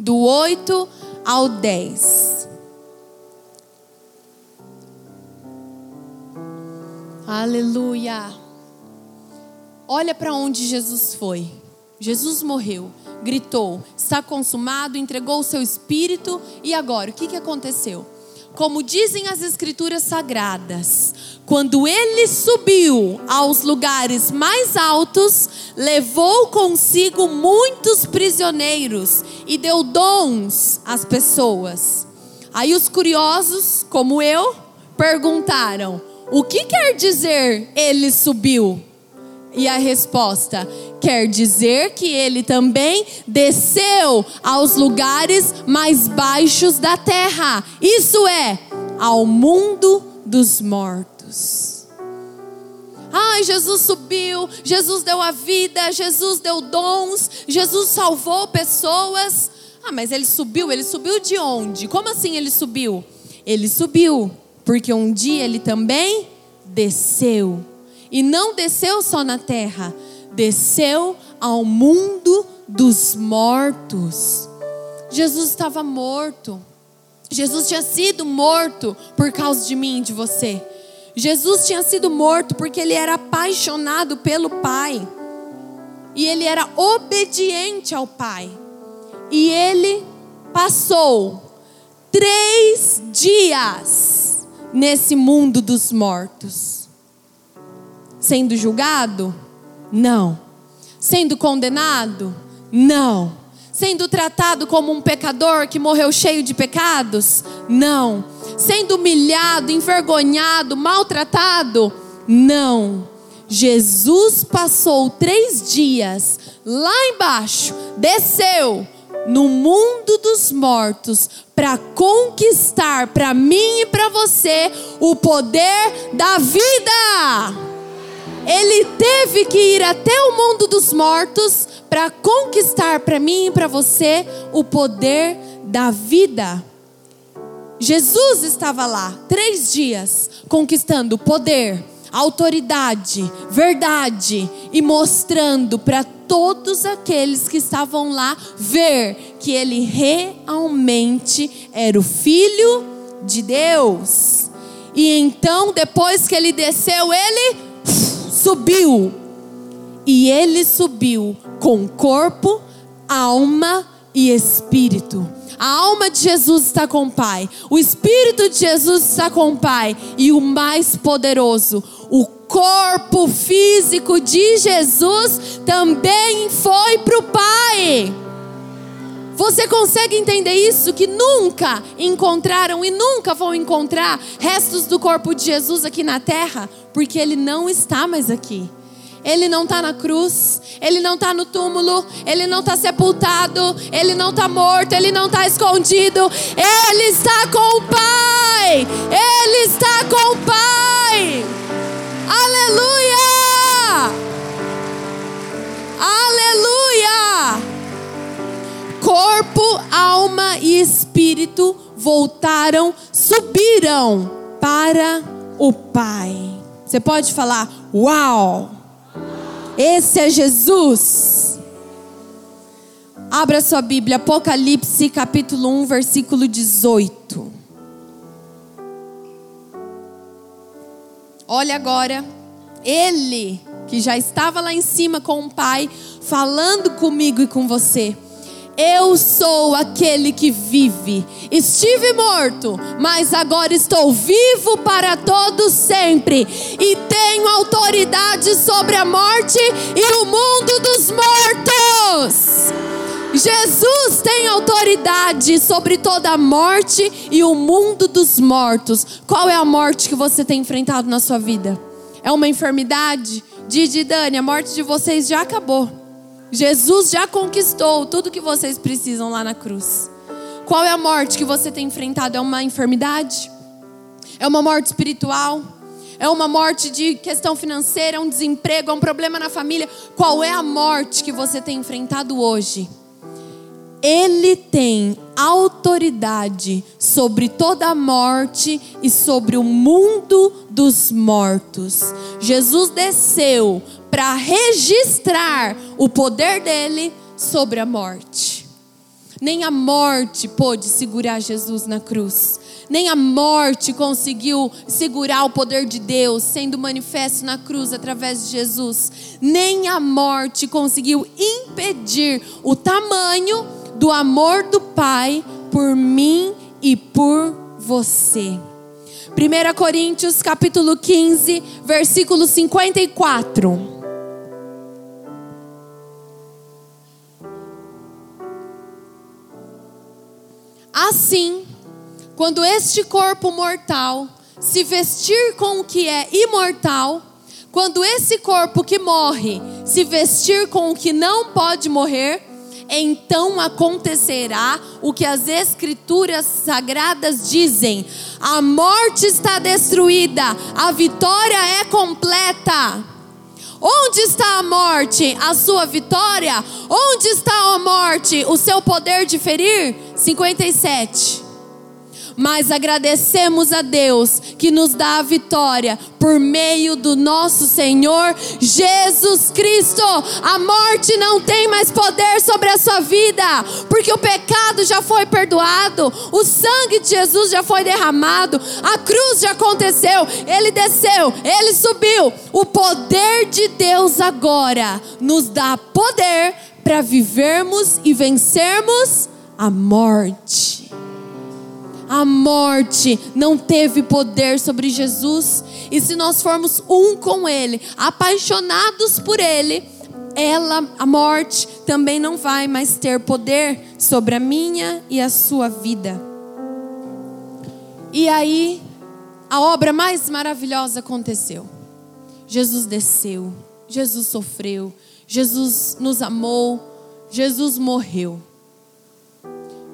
Do 8 ao 10. Aleluia. Olha para onde Jesus foi. Jesus morreu, gritou, está consumado, entregou o seu espírito e agora, o que, que aconteceu? como dizem as Escrituras Sagradas, quando ele subiu aos lugares mais altos, levou consigo muitos prisioneiros e deu dons às pessoas. Aí os curiosos, como eu, perguntaram: o que quer dizer ele subiu? E a resposta quer dizer que ele também desceu aos lugares mais baixos da terra. Isso é, ao mundo dos mortos. Ai, Jesus subiu, Jesus deu a vida, Jesus deu dons, Jesus salvou pessoas. Ah, mas ele subiu, ele subiu de onde? Como assim ele subiu? Ele subiu porque um dia ele também desceu. E não desceu só na terra, desceu ao mundo dos mortos. Jesus estava morto. Jesus tinha sido morto por causa de mim e de você. Jesus tinha sido morto porque ele era apaixonado pelo Pai. E ele era obediente ao Pai. E ele passou três dias nesse mundo dos mortos. Sendo julgado? Não. Sendo condenado? Não. Sendo tratado como um pecador que morreu cheio de pecados? Não. Sendo humilhado, envergonhado, maltratado? Não. Jesus passou três dias lá embaixo, desceu, no mundo dos mortos para conquistar para mim e para você o poder da vida. Ele teve que ir até o mundo dos mortos para conquistar para mim e para você o poder da vida. Jesus estava lá três dias conquistando poder, autoridade, verdade e mostrando para todos aqueles que estavam lá ver que ele realmente era o Filho de Deus. E então, depois que ele desceu, ele subiu. E ele subiu com corpo, alma e espírito. A alma de Jesus está com o Pai, o espírito de Jesus está com o Pai, e o mais poderoso, o corpo físico de Jesus também foi para o Pai. Você consegue entender isso? Que nunca encontraram e nunca vão encontrar restos do corpo de Jesus aqui na terra, porque ele não está mais aqui. Ele não está na cruz, ele não está no túmulo, ele não está sepultado, ele não está morto, ele não está escondido, ele está com o Pai, ele está com o Pai. Aleluia! Aleluia! Corpo, alma e espírito voltaram, subiram para o Pai. Você pode falar: Uau! Esse é Jesus. Abra sua Bíblia, Apocalipse capítulo 1, versículo 18. Olha agora, ele que já estava lá em cima com o Pai, falando comigo e com você. Eu sou aquele que vive. Estive morto, mas agora estou vivo para todo sempre e tenho autoridade sobre a morte e o mundo dos mortos. Jesus tem autoridade sobre toda a morte e o mundo dos mortos. Qual é a morte que você tem enfrentado na sua vida? É uma enfermidade? Didi Dani, a morte de vocês já acabou. Jesus já conquistou tudo que vocês precisam lá na cruz. Qual é a morte que você tem enfrentado? É uma enfermidade? É uma morte espiritual? É uma morte de questão financeira? Um desemprego? É um problema na família? Qual é a morte que você tem enfrentado hoje? Ele tem autoridade sobre toda a morte e sobre o mundo dos mortos. Jesus desceu para registrar o poder dele sobre a morte. Nem a morte pôde segurar Jesus na cruz. Nem a morte conseguiu segurar o poder de Deus sendo manifesto na cruz através de Jesus. Nem a morte conseguiu impedir o tamanho do amor do Pai por mim e por você. 1 Coríntios capítulo 15, versículo 54. Assim, quando este corpo mortal se vestir com o que é imortal, quando esse corpo que morre se vestir com o que não pode morrer, então acontecerá o que as Escrituras sagradas dizem: a morte está destruída, a vitória é completa. Onde está a morte? A sua vitória? Onde está a morte? O seu poder de ferir? 57 mas agradecemos a Deus que nos dá a vitória por meio do nosso Senhor Jesus Cristo. A morte não tem mais poder sobre a sua vida, porque o pecado já foi perdoado, o sangue de Jesus já foi derramado, a cruz já aconteceu, ele desceu, ele subiu. O poder de Deus agora nos dá poder para vivermos e vencermos a morte. A morte não teve poder sobre Jesus. E se nós formos um com Ele, apaixonados por Ele, ela, a morte, também não vai mais ter poder sobre a minha e a sua vida. E aí, a obra mais maravilhosa aconteceu. Jesus desceu, Jesus sofreu, Jesus nos amou, Jesus morreu.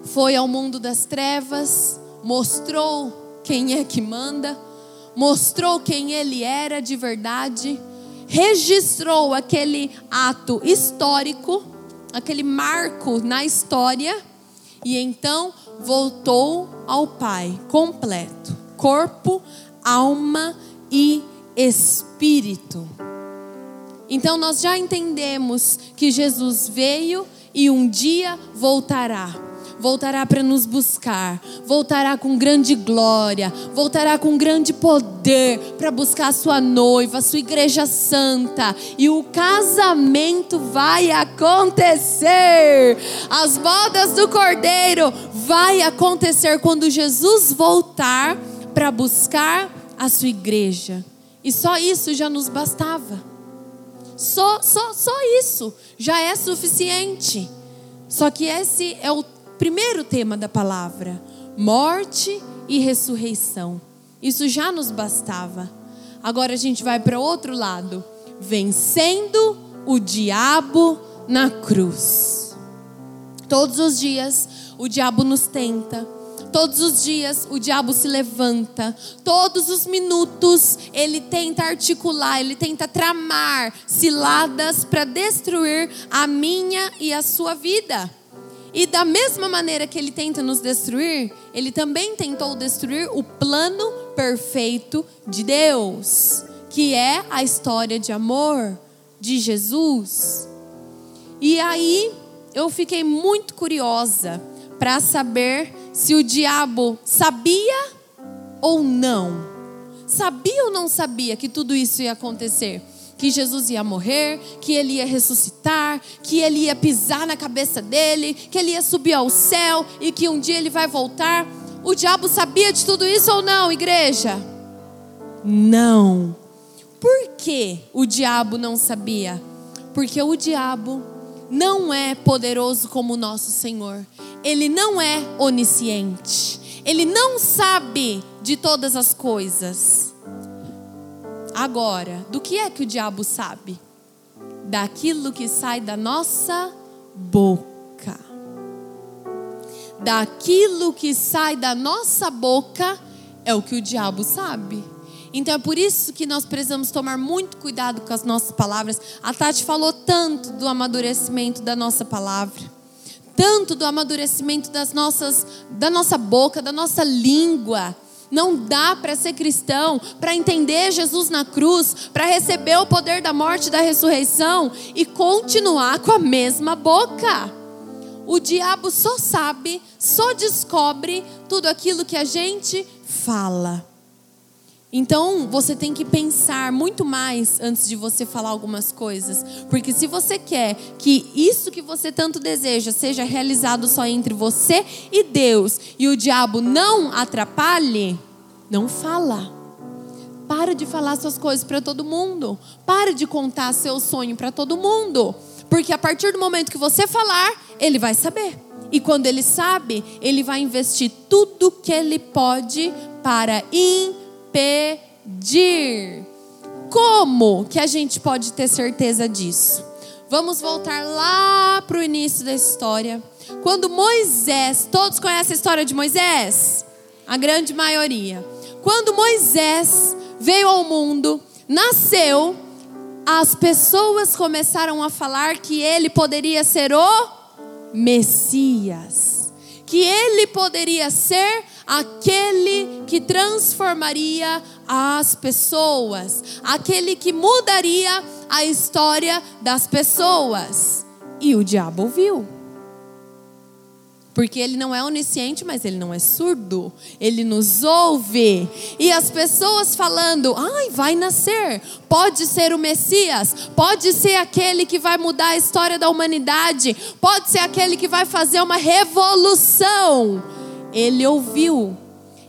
Foi ao mundo das trevas, mostrou quem é que manda, mostrou quem ele era de verdade, registrou aquele ato histórico, aquele marco na história, e então voltou ao Pai completo corpo, alma e espírito. Então nós já entendemos que Jesus veio e um dia voltará voltará para nos buscar, voltará com grande glória, voltará com grande poder para buscar a sua noiva, a sua igreja santa, e o casamento vai acontecer. As bodas do Cordeiro vai acontecer quando Jesus voltar para buscar a sua igreja. E só isso já nos bastava. Só, só, só isso já é suficiente. Só que esse é o primeiro tema da palavra: morte e ressurreição. Isso já nos bastava. Agora a gente vai para outro lado, vencendo o diabo na cruz. Todos os dias o diabo nos tenta. Todos os dias o diabo se levanta, todos os minutos ele tenta articular, ele tenta tramar ciladas para destruir a minha e a sua vida. E da mesma maneira que ele tenta nos destruir, ele também tentou destruir o plano perfeito de Deus, que é a história de amor de Jesus. E aí eu fiquei muito curiosa para saber se o diabo sabia ou não. Sabia ou não sabia que tudo isso ia acontecer? Que Jesus ia morrer, que ele ia ressuscitar, que ele ia pisar na cabeça dele, que ele ia subir ao céu e que um dia ele vai voltar. O diabo sabia de tudo isso ou não, igreja? Não. Por que o diabo não sabia? Porque o diabo não é poderoso como o nosso Senhor. Ele não é onisciente. Ele não sabe de todas as coisas. Agora, do que é que o diabo sabe? Daquilo que sai da nossa boca. Daquilo que sai da nossa boca é o que o diabo sabe. Então é por isso que nós precisamos tomar muito cuidado com as nossas palavras. A Tati falou tanto do amadurecimento da nossa palavra, tanto do amadurecimento das nossas, da nossa boca, da nossa língua. Não dá para ser cristão, para entender Jesus na cruz, para receber o poder da morte e da ressurreição e continuar com a mesma boca. O diabo só sabe, só descobre tudo aquilo que a gente fala. Então, você tem que pensar muito mais antes de você falar algumas coisas. Porque se você quer que isso que você tanto deseja seja realizado só entre você e Deus e o diabo não atrapalhe, não fala. Para de falar suas coisas para todo mundo. Para de contar seu sonho para todo mundo. Porque a partir do momento que você falar, ele vai saber. E quando ele sabe, ele vai investir tudo que ele pode para impedir pedir. Como que a gente pode ter certeza disso? Vamos voltar lá para o início da história. Quando Moisés, todos conhecem a história de Moisés? A grande maioria. Quando Moisés veio ao mundo, nasceu, as pessoas começaram a falar que ele poderia ser o Messias, que ele poderia ser aquele que transformaria as pessoas, aquele que mudaria a história das pessoas. E o diabo ouviu. Porque ele não é onisciente, mas ele não é surdo. Ele nos ouve. E as pessoas falando: ai, vai nascer. Pode ser o Messias. Pode ser aquele que vai mudar a história da humanidade. Pode ser aquele que vai fazer uma revolução ele ouviu.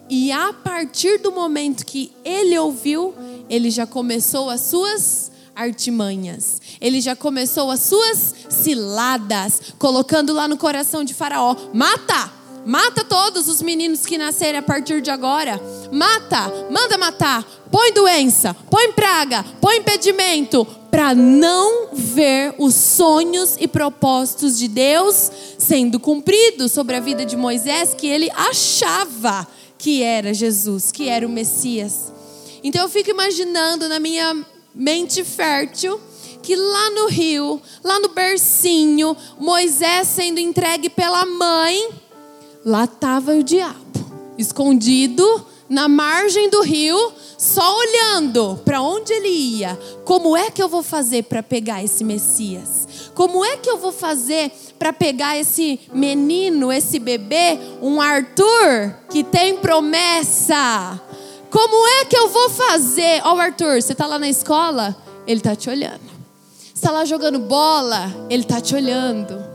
E a partir do momento que ele ouviu, ele já começou as suas artimanhas. Ele já começou as suas ciladas, colocando lá no coração de Faraó: mata! Mata todos os meninos que nascerem a partir de agora. Mata, manda matar. Põe doença, põe praga, põe impedimento, para não ver os sonhos e propósitos de Deus sendo cumpridos sobre a vida de Moisés, que ele achava que era Jesus, que era o Messias. Então eu fico imaginando na minha mente fértil que lá no rio, lá no bercinho, Moisés sendo entregue pela mãe, lá estava o diabo, escondido na margem do rio, só olhando para onde ele ia. Como é que eu vou fazer para pegar esse Messias? Como é que eu vou fazer para pegar esse menino, esse bebê, um Arthur que tem promessa? Como é que eu vou fazer? Ó, oh, Arthur, você está lá na escola? Ele está te olhando. Está lá jogando bola? Ele está te olhando.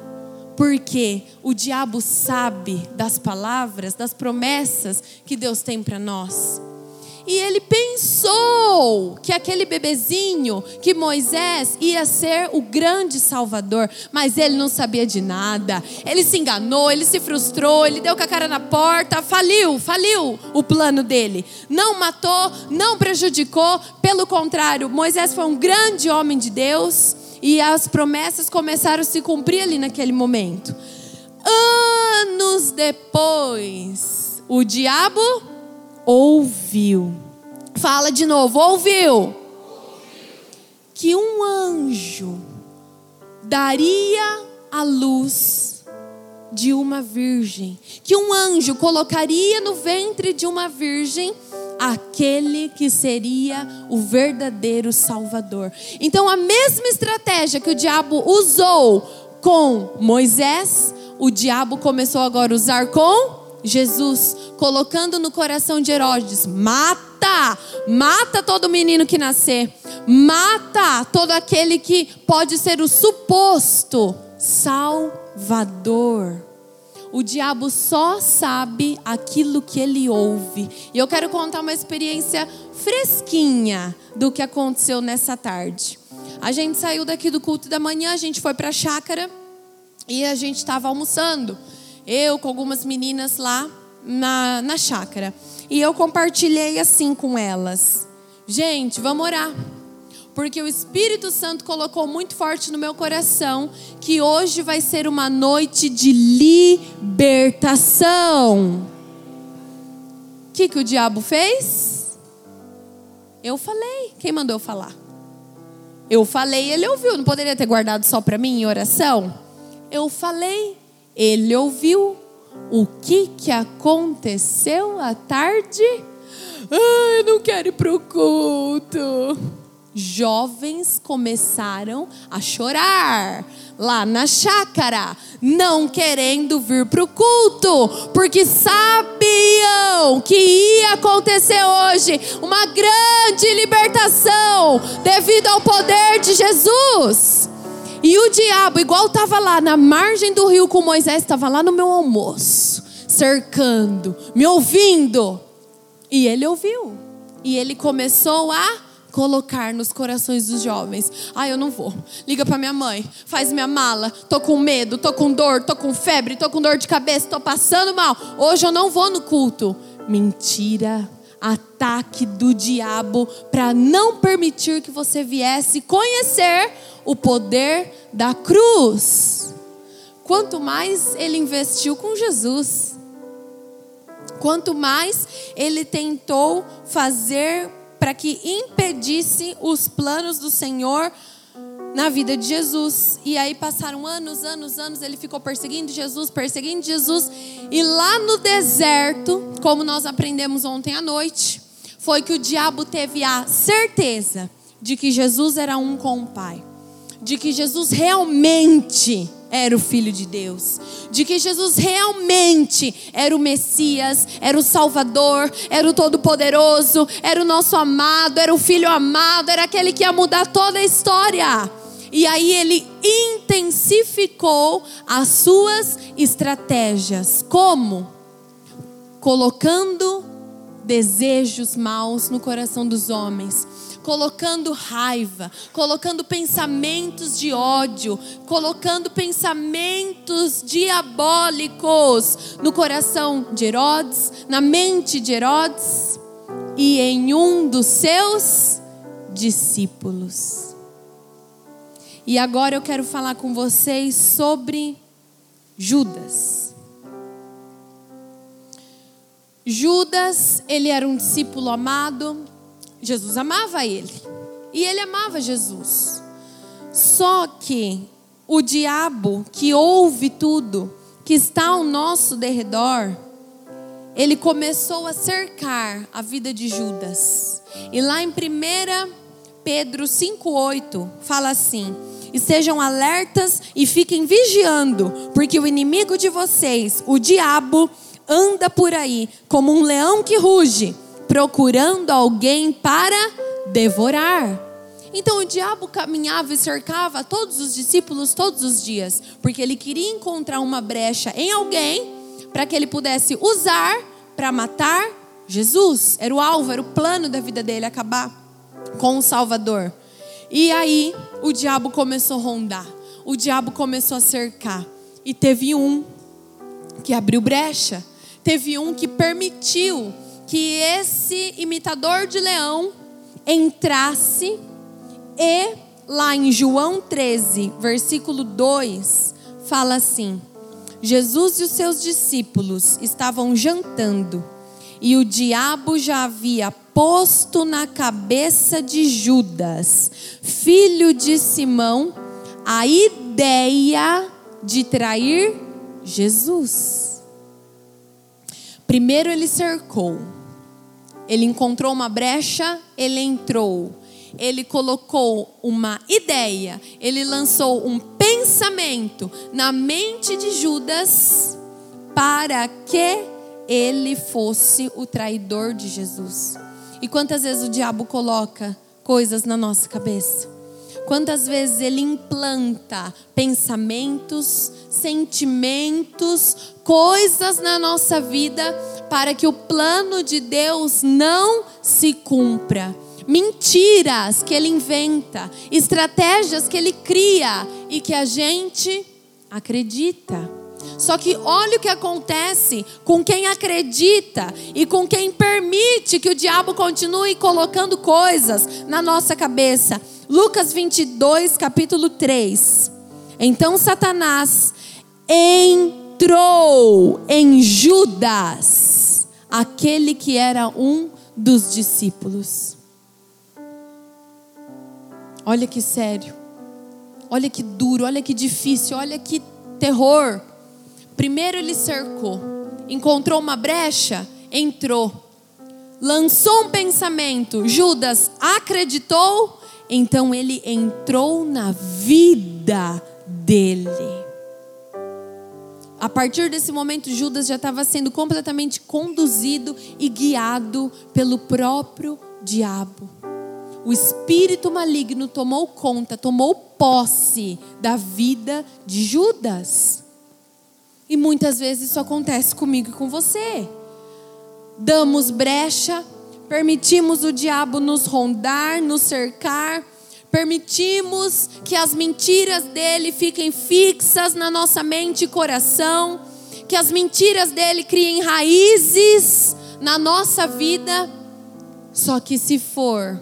Porque o diabo sabe das palavras, das promessas que Deus tem para nós. E ele pensou que aquele bebezinho, que Moisés ia ser o grande salvador, mas ele não sabia de nada. Ele se enganou, ele se frustrou, ele deu com a cara na porta, faliu, faliu o plano dele. Não matou, não prejudicou, pelo contrário, Moisés foi um grande homem de Deus e as promessas começaram a se cumprir ali naquele momento. Anos depois, o diabo ouviu. Fala de novo, ouviu. Que um anjo daria a luz de uma virgem. Que um anjo colocaria no ventre de uma virgem aquele que seria o verdadeiro Salvador. Então, a mesma estratégia que o diabo usou com Moisés, o diabo começou agora a usar com Jesus, colocando no coração de Herodes: mata, mata todo menino que nascer, mata todo aquele que pode ser o suposto Salvador. O diabo só sabe aquilo que ele ouve. E eu quero contar uma experiência fresquinha do que aconteceu nessa tarde. A gente saiu daqui do culto da manhã, a gente foi para a chácara e a gente estava almoçando. Eu com algumas meninas lá na, na chácara. E eu compartilhei assim com elas: gente, vamos orar porque o Espírito Santo colocou muito forte no meu coração que hoje vai ser uma noite de libertação. O que, que o diabo fez? Eu falei. Quem mandou eu falar? Eu falei, ele ouviu. Não poderia ter guardado só para mim em oração? Eu falei, ele ouviu. O que, que aconteceu à tarde? Ah, eu não quero ir para o culto. Jovens começaram a chorar lá na chácara, não querendo vir para o culto, porque sabiam que ia acontecer hoje uma grande libertação devido ao poder de Jesus. E o diabo, igual estava lá na margem do rio com Moisés, estava lá no meu almoço, cercando, me ouvindo. E ele ouviu. E ele começou a colocar nos corações dos jovens. Ah, eu não vou. Liga para minha mãe, faz minha mala. Tô com medo, tô com dor, tô com febre, tô com dor de cabeça, tô passando mal. Hoje eu não vou no culto. Mentira. Ataque do diabo para não permitir que você viesse conhecer o poder da cruz. Quanto mais ele investiu com Jesus, quanto mais ele tentou fazer para que impedisse os planos do Senhor na vida de Jesus. E aí passaram anos, anos, anos, ele ficou perseguindo Jesus, perseguindo Jesus. E lá no deserto, como nós aprendemos ontem à noite, foi que o diabo teve a certeza de que Jesus era um com o Pai, de que Jesus realmente era o Filho de Deus, de que Jesus realmente era o Messias, era o Salvador, era o Todo-Poderoso, era o nosso amado, era o Filho amado, era aquele que ia mudar toda a história. E aí ele intensificou as suas estratégias. Como? Colocando desejos maus no coração dos homens colocando raiva, colocando pensamentos de ódio, colocando pensamentos diabólicos no coração de Herodes, na mente de Herodes e em um dos seus discípulos. E agora eu quero falar com vocês sobre Judas. Judas, ele era um discípulo amado, Jesus amava ele. E ele amava Jesus. Só que o diabo que ouve tudo, que está ao nosso derredor, ele começou a cercar a vida de Judas. E lá em 1 Pedro 5,8 fala assim: Estejam alertas e fiquem vigiando, porque o inimigo de vocês, o diabo, anda por aí como um leão que ruge procurando alguém para devorar. Então o diabo caminhava e cercava todos os discípulos todos os dias, porque ele queria encontrar uma brecha em alguém para que ele pudesse usar para matar Jesus. Era o alvo, era o plano da vida dele acabar com o Salvador. E aí o diabo começou a rondar, o diabo começou a cercar, e teve um que abriu brecha, teve um que permitiu que esse imitador de leão entrasse e lá em João 13, versículo 2, fala assim: Jesus e os seus discípulos estavam jantando e o diabo já havia posto na cabeça de Judas, filho de Simão, a ideia de trair Jesus. Primeiro ele cercou, ele encontrou uma brecha, ele entrou. Ele colocou uma ideia, ele lançou um pensamento na mente de Judas para que ele fosse o traidor de Jesus. E quantas vezes o diabo coloca coisas na nossa cabeça? Quantas vezes ele implanta pensamentos, sentimentos, coisas na nossa vida para que o plano de Deus não se cumpra. Mentiras que ele inventa, estratégias que ele cria e que a gente acredita. Só que olha o que acontece com quem acredita e com quem permite que o diabo continue colocando coisas na nossa cabeça. Lucas 22, capítulo 3. Então Satanás entrou em Judas aquele que era um dos discípulos. Olha que sério, olha que duro, olha que difícil, olha que terror. Primeiro ele cercou, encontrou uma brecha, entrou, lançou um pensamento. Judas acreditou Então ele entrou na vida dele. A partir desse momento, Judas já estava sendo completamente conduzido e guiado pelo próprio diabo. O espírito maligno tomou conta, tomou posse da vida de Judas. E muitas vezes isso acontece comigo e com você. Damos brecha, permitimos o diabo nos rondar, nos cercar, permitimos que as mentiras dele fiquem fixas na nossa mente e coração, que as mentiras dele criem raízes na nossa vida. Só que se for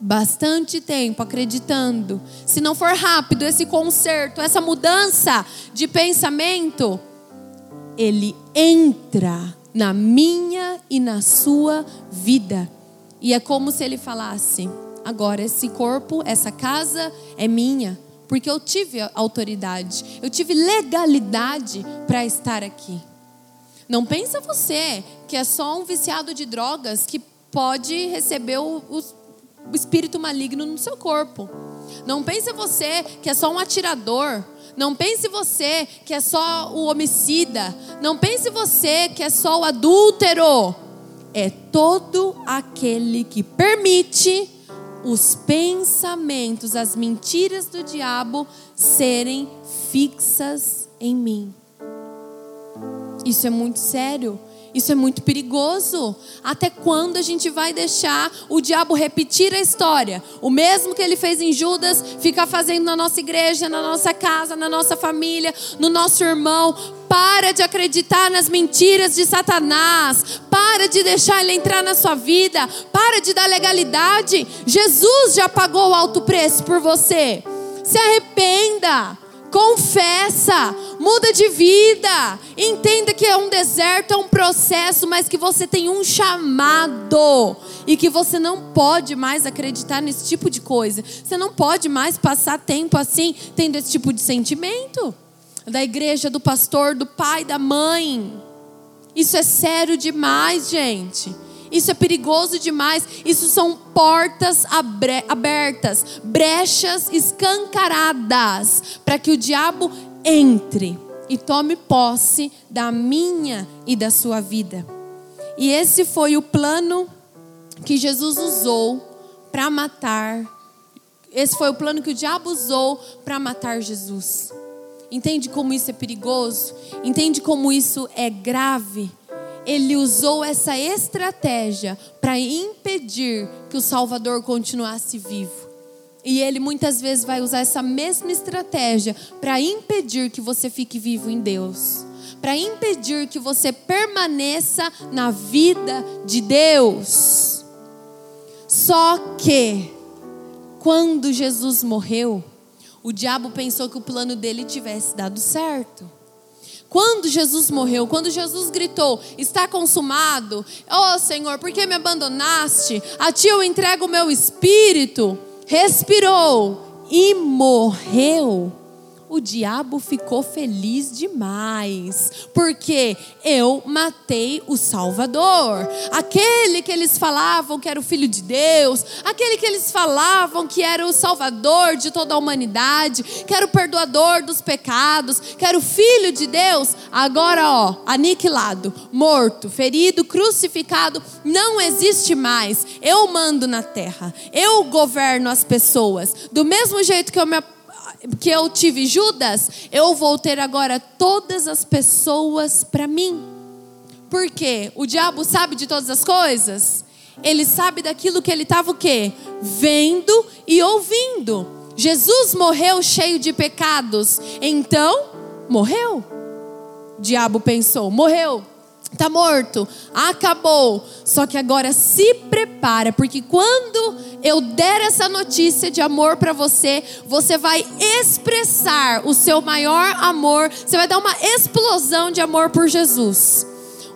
bastante tempo acreditando, se não for rápido esse conserto, essa mudança de pensamento, ele entra na minha e na sua vida. E é como se ele falasse: agora esse corpo, essa casa é minha, porque eu tive autoridade, eu tive legalidade para estar aqui. Não pensa você que é só um viciado de drogas que pode receber o, o espírito maligno no seu corpo. Não pense você que é só um atirador. Não pense você que é só o homicida. Não pense você que é só o adúltero. É todo aquele que permite os pensamentos, as mentiras do diabo serem fixas em mim. Isso é muito sério. Isso é muito perigoso. Até quando a gente vai deixar o diabo repetir a história? O mesmo que ele fez em Judas, ficar fazendo na nossa igreja, na nossa casa, na nossa família, no nosso irmão. Para de acreditar nas mentiras de Satanás. Para de deixar ele entrar na sua vida. Para de dar legalidade. Jesus já pagou o alto preço por você. Se arrependa. Confessa, muda de vida. Entenda que é um deserto, é um processo, mas que você tem um chamado e que você não pode mais acreditar nesse tipo de coisa. Você não pode mais passar tempo assim, tendo esse tipo de sentimento. Da igreja, do pastor, do pai, da mãe. Isso é sério demais, gente. Isso é perigoso demais. Isso são portas abertas, brechas escancaradas para que o diabo entre e tome posse da minha e da sua vida. E esse foi o plano que Jesus usou para matar. Esse foi o plano que o diabo usou para matar Jesus. Entende como isso é perigoso? Entende como isso é grave? Ele usou essa estratégia para impedir que o Salvador continuasse vivo. E ele muitas vezes vai usar essa mesma estratégia para impedir que você fique vivo em Deus, para impedir que você permaneça na vida de Deus. Só que, quando Jesus morreu, o diabo pensou que o plano dele tivesse dado certo. Quando Jesus morreu, quando Jesus gritou: Está consumado, oh Senhor, por que me abandonaste? A ti eu entrego o meu espírito. Respirou e morreu o diabo ficou feliz demais, porque eu matei o Salvador, aquele que eles falavam que era o Filho de Deus, aquele que eles falavam que era o Salvador de toda a humanidade, que era o perdoador dos pecados, que era o Filho de Deus, agora ó, aniquilado, morto, ferido, crucificado, não existe mais. Eu mando na terra, eu governo as pessoas, do mesmo jeito que eu me que eu tive Judas, eu vou ter agora todas as pessoas para mim. Por quê? O diabo sabe de todas as coisas? Ele sabe daquilo que ele estava o quê? Vendo e ouvindo. Jesus morreu cheio de pecados. Então, morreu. O diabo pensou, morreu está morto, acabou. Só que agora se prepara, porque quando eu der essa notícia de amor para você, você vai expressar o seu maior amor, você vai dar uma explosão de amor por Jesus.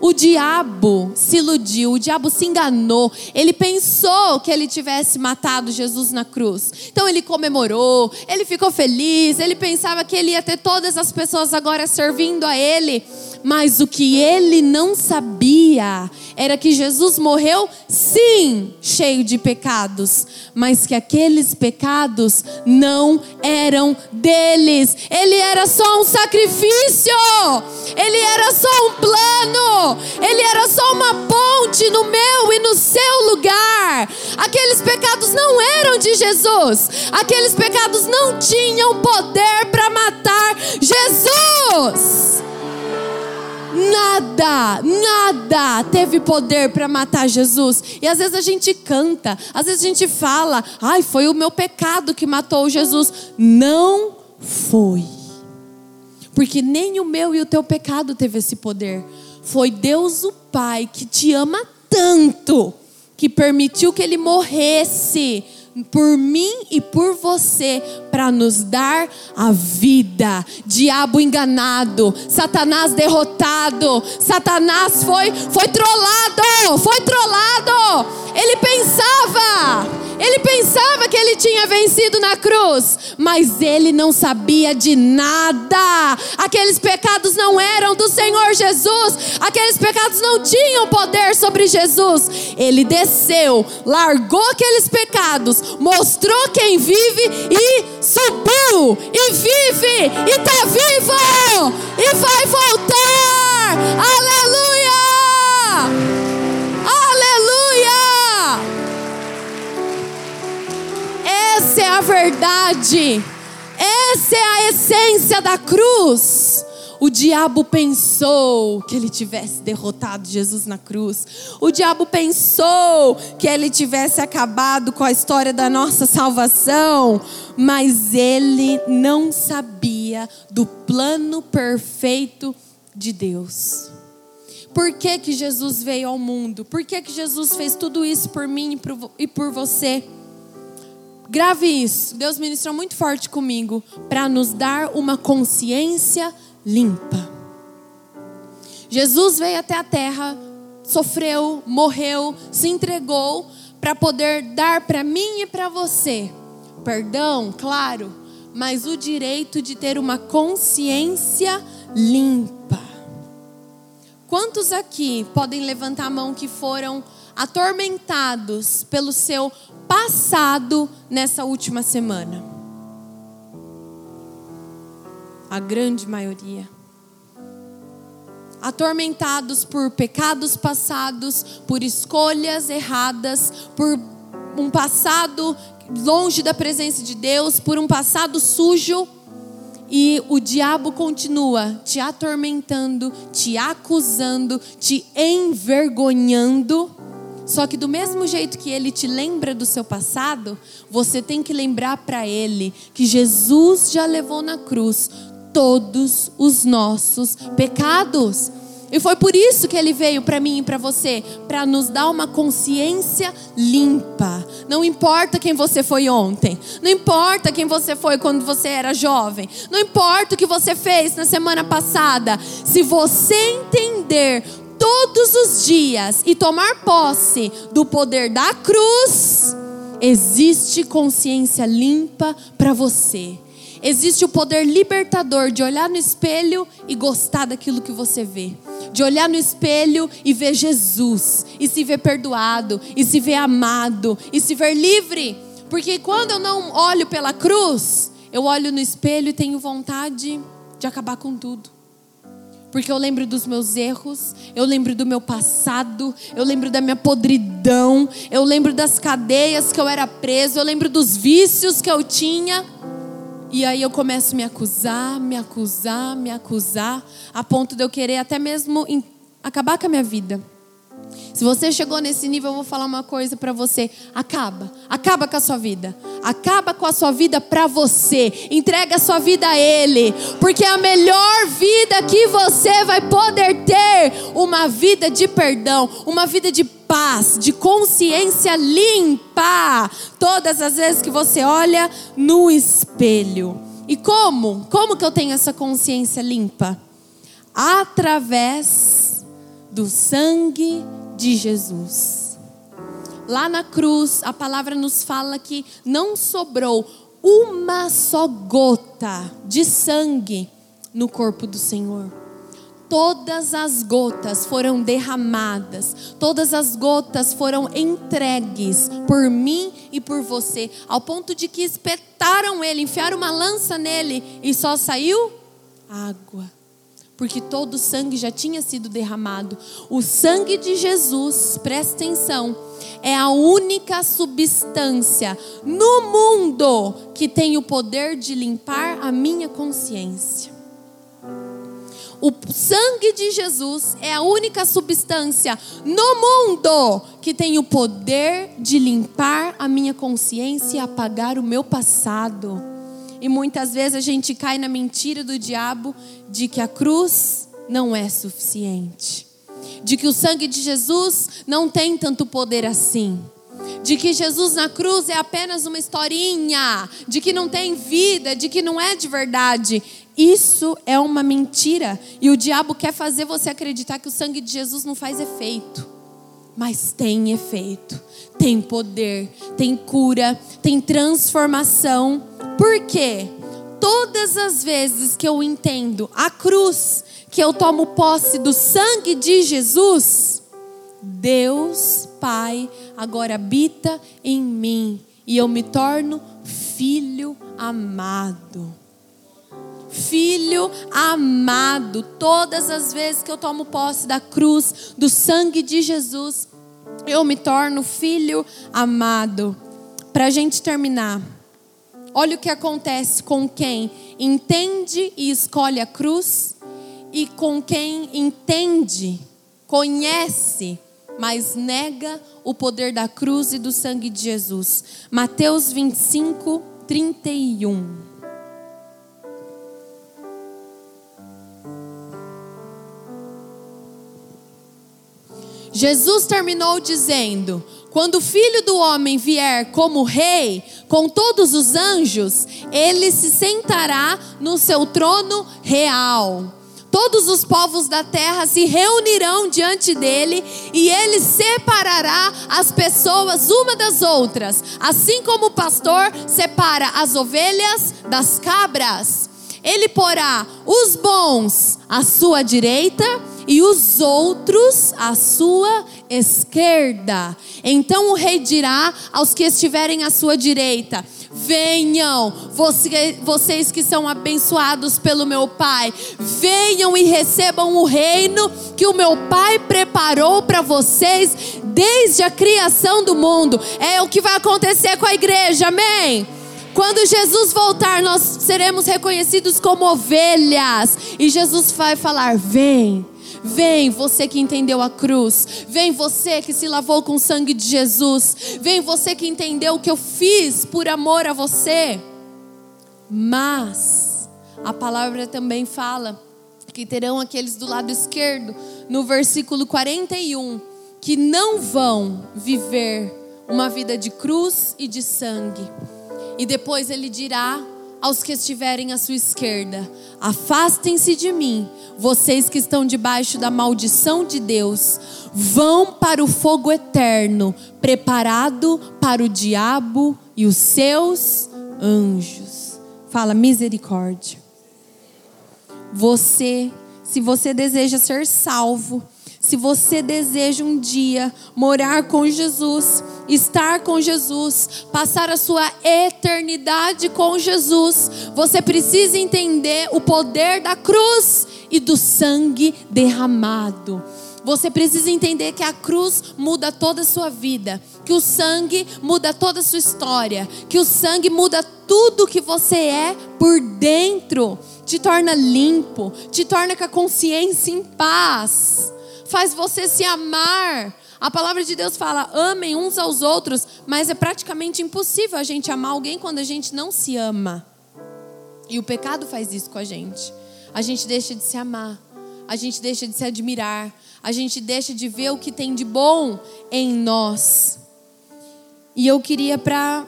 O diabo se iludiu, o diabo se enganou. Ele pensou que ele tivesse matado Jesus na cruz. Então ele comemorou, ele ficou feliz, ele pensava que ele ia ter todas as pessoas agora servindo a ele. Mas o que ele não sabia era que Jesus morreu, sim, cheio de pecados, mas que aqueles pecados não eram deles. Ele era só um sacrifício, ele era só um plano, ele era só uma ponte no meu e no seu lugar. Aqueles pecados não eram de Jesus, aqueles pecados não tinham poder para matar Jesus. Nada, nada teve poder para matar Jesus. E às vezes a gente canta, às vezes a gente fala, ai, foi o meu pecado que matou Jesus. Não foi. Porque nem o meu e o teu pecado teve esse poder. Foi Deus o Pai que te ama tanto que permitiu que ele morresse por mim e por você para nos dar a vida. Diabo enganado, Satanás derrotado, Satanás foi foi trollado, foi trollado. Ele pensava, ele pensava que ele tinha vencido na cruz, mas ele não sabia de nada. Aqueles pecados não eram do Senhor Jesus, aqueles pecados não tinham poder sobre Jesus. Ele desceu, largou aqueles pecados, mostrou quem vive e subiu, e vive, e está vivo, e vai voltar. Aleluia! Essa é a verdade. Essa é a essência da cruz. O diabo pensou que ele tivesse derrotado Jesus na cruz. O diabo pensou que ele tivesse acabado com a história da nossa salvação. Mas ele não sabia do plano perfeito de Deus. Por que, que Jesus veio ao mundo? Por que, que Jesus fez tudo isso por mim e por você? Grave isso. Deus ministrou muito forte comigo para nos dar uma consciência limpa. Jesus veio até a terra, sofreu, morreu, se entregou para poder dar para mim e para você perdão, claro, mas o direito de ter uma consciência limpa. Quantos aqui podem levantar a mão que foram atormentados pelo seu passado nessa última semana? A grande maioria. Atormentados por pecados passados, por escolhas erradas, por um passado longe da presença de Deus, por um passado sujo. E o diabo continua te atormentando, te acusando, te envergonhando só que do mesmo jeito que ele te lembra do seu passado, você tem que lembrar para ele que Jesus já levou na cruz todos os nossos pecados. E foi por isso que ele veio para mim e para você, para nos dar uma consciência limpa. Não importa quem você foi ontem, não importa quem você foi quando você era jovem, não importa o que você fez na semana passada, se você entender todos os dias e tomar posse do poder da cruz, existe consciência limpa para você. Existe o poder libertador de olhar no espelho e gostar daquilo que você vê. De olhar no espelho e ver Jesus, e se ver perdoado, e se ver amado, e se ver livre. Porque quando eu não olho pela cruz, eu olho no espelho e tenho vontade de acabar com tudo porque eu lembro dos meus erros, eu lembro do meu passado, eu lembro da minha podridão, eu lembro das cadeias que eu era preso, eu lembro dos vícios que eu tinha. E aí eu começo a me acusar, me acusar, me acusar, a ponto de eu querer até mesmo acabar com a minha vida. Se você chegou nesse nível, eu vou falar uma coisa para você. Acaba. Acaba com a sua vida. Acaba com a sua vida para você. Entrega a sua vida a Ele. Porque é a melhor vida que você vai poder ter. Uma vida de perdão. Uma vida de paz. De consciência limpa. Todas as vezes que você olha no espelho. E como? Como que eu tenho essa consciência limpa? Através do sangue de Jesus. Lá na cruz, a palavra nos fala que não sobrou uma só gota de sangue no corpo do Senhor. todas as gotas foram derramadas, todas as gotas foram entregues por mim e por você, ao ponto de que espetaram ele, enfiaram uma lança nele e só saiu água. Porque todo o sangue já tinha sido derramado. O sangue de Jesus, presta atenção, é a única substância no mundo que tem o poder de limpar a minha consciência. O sangue de Jesus é a única substância no mundo que tem o poder de limpar a minha consciência e apagar o meu passado. E muitas vezes a gente cai na mentira do diabo de que a cruz não é suficiente, de que o sangue de Jesus não tem tanto poder assim de que Jesus na cruz é apenas uma historinha, de que não tem vida, de que não é de verdade. Isso é uma mentira. E o diabo quer fazer você acreditar que o sangue de Jesus não faz efeito. Mas tem efeito, tem poder, tem cura, tem transformação. Por quê? Todas as vezes que eu entendo a cruz, que eu tomo posse do sangue de Jesus, Deus Pai agora habita em mim e eu me torno filho amado filho amado. Todas as vezes que eu tomo posse da cruz, do sangue de Jesus, eu me torno filho amado. Para a gente terminar, olha o que acontece com quem entende e escolhe a cruz e com quem entende, conhece, mas nega o poder da cruz e do sangue de Jesus. Mateus 25, 31. Jesus terminou dizendo: Quando o filho do homem vier como rei, com todos os anjos, ele se sentará no seu trono real. Todos os povos da terra se reunirão diante dele e ele separará as pessoas uma das outras, assim como o pastor separa as ovelhas das cabras. Ele porá os bons à sua direita e os outros à sua esquerda. Então o rei dirá aos que estiverem à sua direita: Venham, vocês que são abençoados pelo meu Pai, venham e recebam o reino que o meu Pai preparou para vocês desde a criação do mundo. É o que vai acontecer com a igreja, amém? Quando Jesus voltar, nós seremos reconhecidos como ovelhas, e Jesus vai falar: Vem Vem você que entendeu a cruz. Vem você que se lavou com o sangue de Jesus. Vem você que entendeu o que eu fiz por amor a você. Mas a palavra também fala que terão aqueles do lado esquerdo, no versículo 41, que não vão viver uma vida de cruz e de sangue. E depois ele dirá aos que estiverem à sua esquerda: Afastem-se de mim, vocês que estão debaixo da maldição de Deus, vão para o fogo eterno, preparado para o diabo e os seus anjos. Fala misericórdia. Você, se você deseja ser salvo, se você deseja um dia morar com Jesus, estar com Jesus, passar a sua eternidade com Jesus, você precisa entender o poder da cruz e do sangue derramado. Você precisa entender que a cruz muda toda a sua vida, que o sangue muda toda a sua história, que o sangue muda tudo que você é por dentro, te torna limpo, te torna com a consciência em paz faz você se amar. A palavra de Deus fala: amem uns aos outros, mas é praticamente impossível a gente amar alguém quando a gente não se ama. E o pecado faz isso com a gente. A gente deixa de se amar, a gente deixa de se admirar, a gente deixa de ver o que tem de bom em nós. E eu queria, para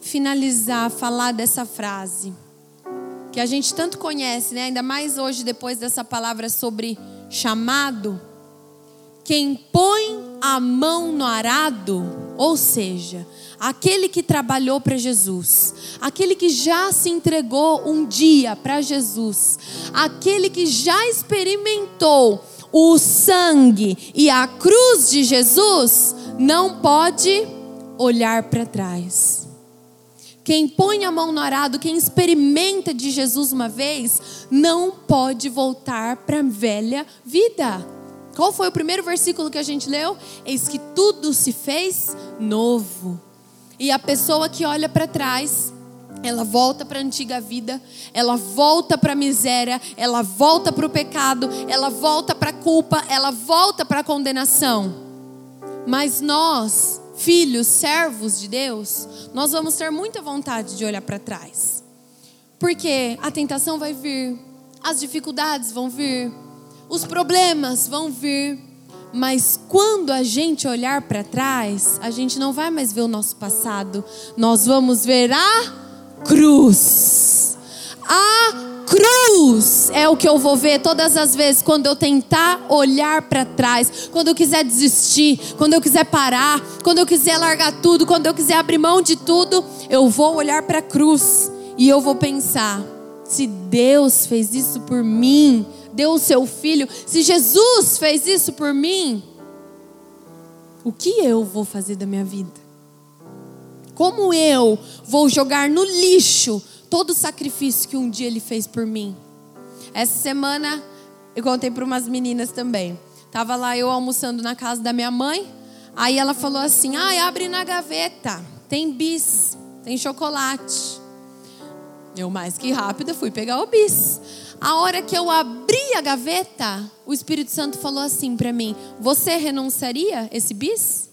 finalizar, falar dessa frase que a gente tanto conhece, né? ainda mais hoje, depois dessa palavra sobre chamado. Quem põe a mão no arado, ou seja, aquele que trabalhou para Jesus, aquele que já se entregou um dia para Jesus, aquele que já experimentou o sangue e a cruz de Jesus, não pode olhar para trás. Quem põe a mão no arado, quem experimenta de Jesus uma vez, não pode voltar para a velha vida. Qual foi o primeiro versículo que a gente leu? Eis que tudo se fez novo. E a pessoa que olha para trás, ela volta para a antiga vida, ela volta para a miséria, ela volta para o pecado, ela volta para a culpa, ela volta para a condenação. Mas nós filhos, servos de Deus, nós vamos ter muita vontade de olhar para trás. Porque a tentação vai vir, as dificuldades vão vir, os problemas vão vir, mas quando a gente olhar para trás, a gente não vai mais ver o nosso passado, nós vamos ver a cruz. A cruz é o que eu vou ver todas as vezes quando eu tentar olhar para trás, quando eu quiser desistir, quando eu quiser parar, quando eu quiser largar tudo, quando eu quiser abrir mão de tudo, eu vou olhar para a cruz e eu vou pensar: se Deus fez isso por mim, deu o seu filho, se Jesus fez isso por mim, o que eu vou fazer da minha vida? Como eu vou jogar no lixo todo o sacrifício que um dia ele fez por mim. Essa semana eu contei para umas meninas também. Tava lá eu almoçando na casa da minha mãe. Aí ela falou assim: "Ai, ah, abre na gaveta. Tem bis, tem chocolate". Eu mais que rápida fui pegar o bis. A hora que eu abri a gaveta, o Espírito Santo falou assim para mim: "Você renunciaria esse bis?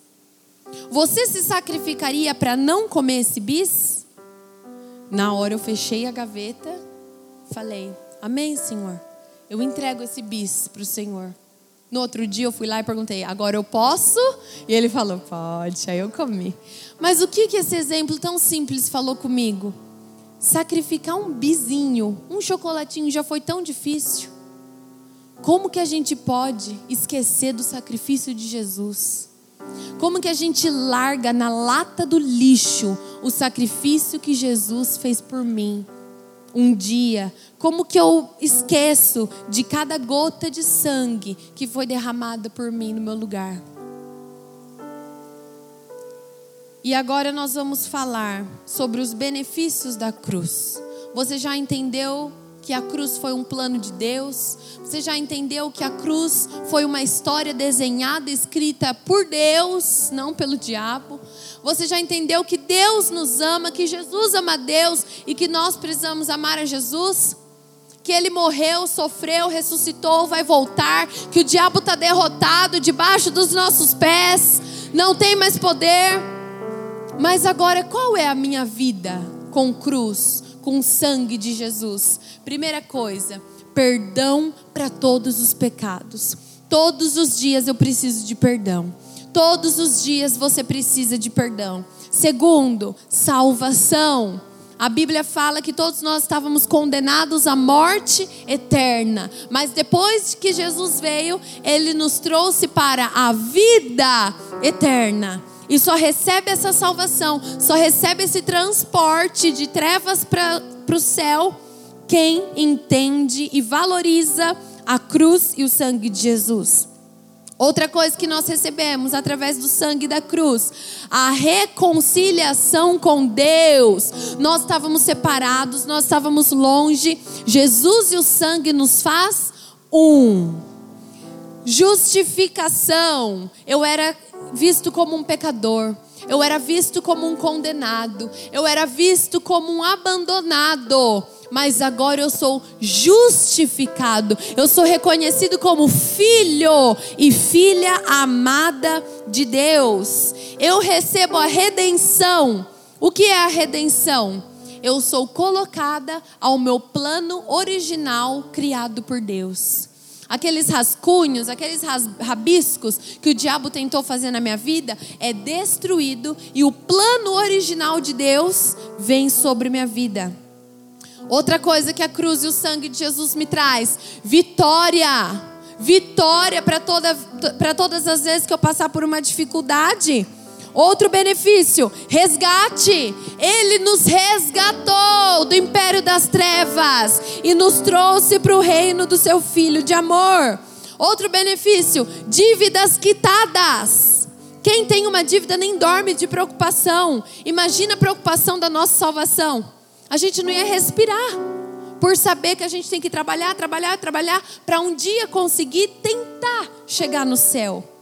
Você se sacrificaria para não comer esse bis?" Na hora eu fechei a gaveta, falei: Amém, Senhor. Eu entrego esse bis para o Senhor. No outro dia eu fui lá e perguntei: Agora eu posso? E ele falou: Pode. Aí eu comi. Mas o que que esse exemplo tão simples falou comigo? Sacrificar um bizinho, um chocolatinho já foi tão difícil. Como que a gente pode esquecer do sacrifício de Jesus? Como que a gente larga na lata do lixo o sacrifício que Jesus fez por mim? Um dia, como que eu esqueço de cada gota de sangue que foi derramada por mim no meu lugar? E agora nós vamos falar sobre os benefícios da cruz. Você já entendeu que a cruz foi um plano de Deus? Você já entendeu que a cruz foi uma história desenhada, escrita por Deus, não pelo diabo? Você já entendeu que Deus nos ama, que Jesus ama Deus e que nós precisamos amar a Jesus? Que ele morreu, sofreu, ressuscitou, vai voltar, que o diabo está derrotado debaixo dos nossos pés, não tem mais poder. Mas agora, qual é a minha vida com cruz? com sangue de Jesus. Primeira coisa, perdão para todos os pecados. Todos os dias eu preciso de perdão. Todos os dias você precisa de perdão. Segundo, salvação. A Bíblia fala que todos nós estávamos condenados à morte eterna, mas depois que Jesus veio, ele nos trouxe para a vida eterna. E só recebe essa salvação, só recebe esse transporte de trevas para o céu quem entende e valoriza a cruz e o sangue de Jesus. Outra coisa que nós recebemos através do sangue da cruz, a reconciliação com Deus. Nós estávamos separados, nós estávamos longe. Jesus e o sangue nos faz um. Justificação. Eu era visto como um pecador, eu era visto como um condenado, eu era visto como um abandonado. Mas agora eu sou justificado, eu sou reconhecido como filho e filha amada de Deus. Eu recebo a redenção. O que é a redenção? Eu sou colocada ao meu plano original criado por Deus aqueles rascunhos, aqueles rabiscos que o diabo tentou fazer na minha vida, é destruído e o plano original de Deus vem sobre minha vida. Outra coisa que a cruz e o sangue de Jesus me traz: vitória. vitória para toda, todas as vezes que eu passar por uma dificuldade. Outro benefício, resgate. Ele nos resgatou do império das trevas e nos trouxe para o reino do seu filho de amor. Outro benefício, dívidas quitadas. Quem tem uma dívida nem dorme de preocupação. Imagina a preocupação da nossa salvação. A gente não ia respirar por saber que a gente tem que trabalhar, trabalhar, trabalhar para um dia conseguir tentar chegar no céu.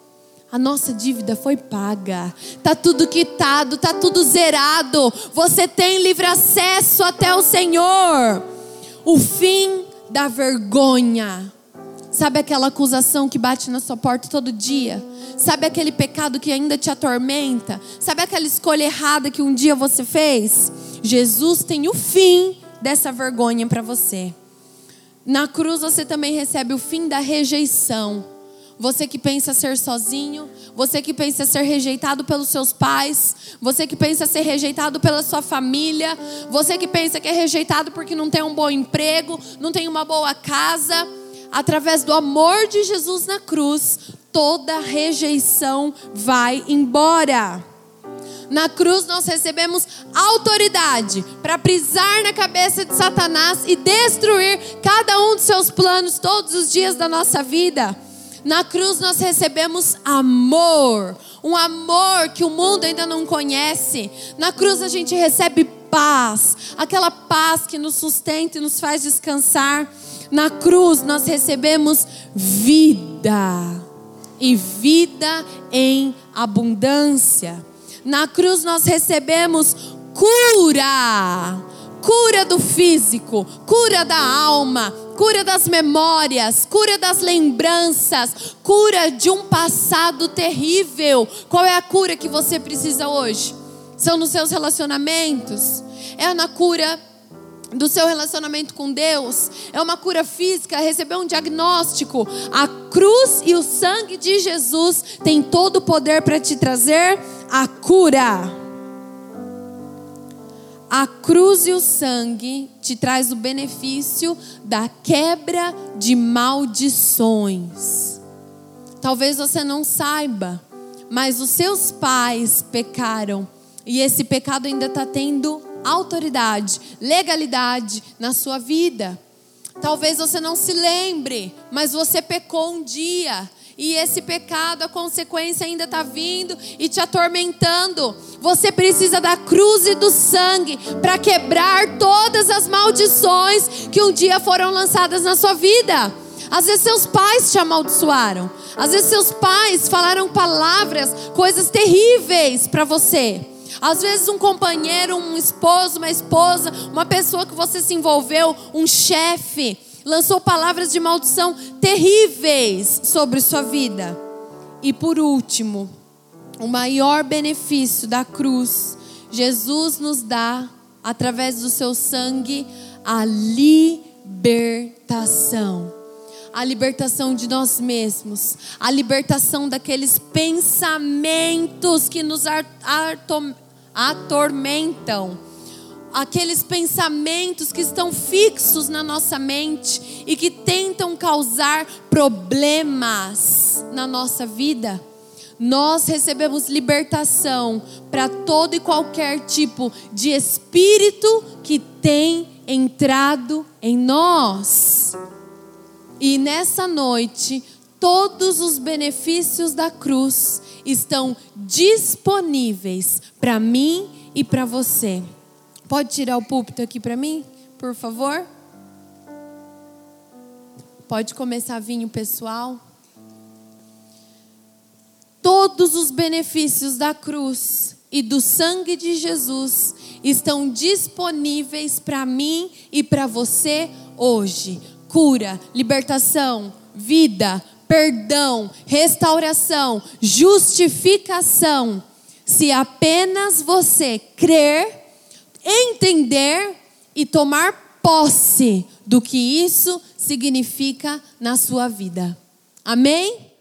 A nossa dívida foi paga. Tá tudo quitado, tá tudo zerado. Você tem livre acesso até o Senhor. O fim da vergonha. Sabe aquela acusação que bate na sua porta todo dia? Sabe aquele pecado que ainda te atormenta? Sabe aquela escolha errada que um dia você fez? Jesus tem o fim dessa vergonha para você. Na cruz você também recebe o fim da rejeição. Você que pensa ser sozinho, você que pensa ser rejeitado pelos seus pais, você que pensa ser rejeitado pela sua família, você que pensa que é rejeitado porque não tem um bom emprego, não tem uma boa casa, através do amor de Jesus na cruz, toda rejeição vai embora. Na cruz nós recebemos autoridade para pisar na cabeça de Satanás e destruir cada um dos seus planos todos os dias da nossa vida. Na cruz nós recebemos amor, um amor que o mundo ainda não conhece. Na cruz a gente recebe paz, aquela paz que nos sustenta e nos faz descansar. Na cruz nós recebemos vida e vida em abundância. Na cruz nós recebemos cura, cura do físico, cura da alma, cura das memórias, cura das lembranças, cura de um passado terrível. Qual é a cura que você precisa hoje? São nos seus relacionamentos? É na cura do seu relacionamento com Deus? É uma cura física? Receber um diagnóstico? A cruz e o sangue de Jesus tem todo o poder para te trazer a cura. A cruz e o sangue te traz o benefício da quebra de maldições. Talvez você não saiba, mas os seus pais pecaram e esse pecado ainda está tendo autoridade, legalidade na sua vida. Talvez você não se lembre, mas você pecou um dia e esse pecado, a consequência ainda está vindo e te atormentando. Você precisa da cruz e do sangue para quebrar todas as maldições que um dia foram lançadas na sua vida. Às vezes seus pais te amaldiçoaram. Às vezes seus pais falaram palavras, coisas terríveis para você. Às vezes um companheiro, um esposo, uma esposa, uma pessoa que você se envolveu, um chefe lançou palavras de maldição terríveis sobre sua vida. E por último, o maior benefício da cruz, Jesus nos dá, através do seu sangue, a libertação. A libertação de nós mesmos, a libertação daqueles pensamentos que nos atormentam aqueles pensamentos que estão fixos na nossa mente e que tentam causar problemas na nossa vida. Nós recebemos libertação para todo e qualquer tipo de espírito que tem entrado em nós. E nessa noite, todos os benefícios da cruz estão disponíveis para mim e para você. Pode tirar o púlpito aqui para mim, por favor? Pode começar a vir o pessoal. Todos os benefícios da cruz e do sangue de Jesus estão disponíveis para mim e para você hoje. Cura, libertação, vida, perdão, restauração, justificação. Se apenas você crer entender e tomar posse do que isso significa na sua vida. Amém?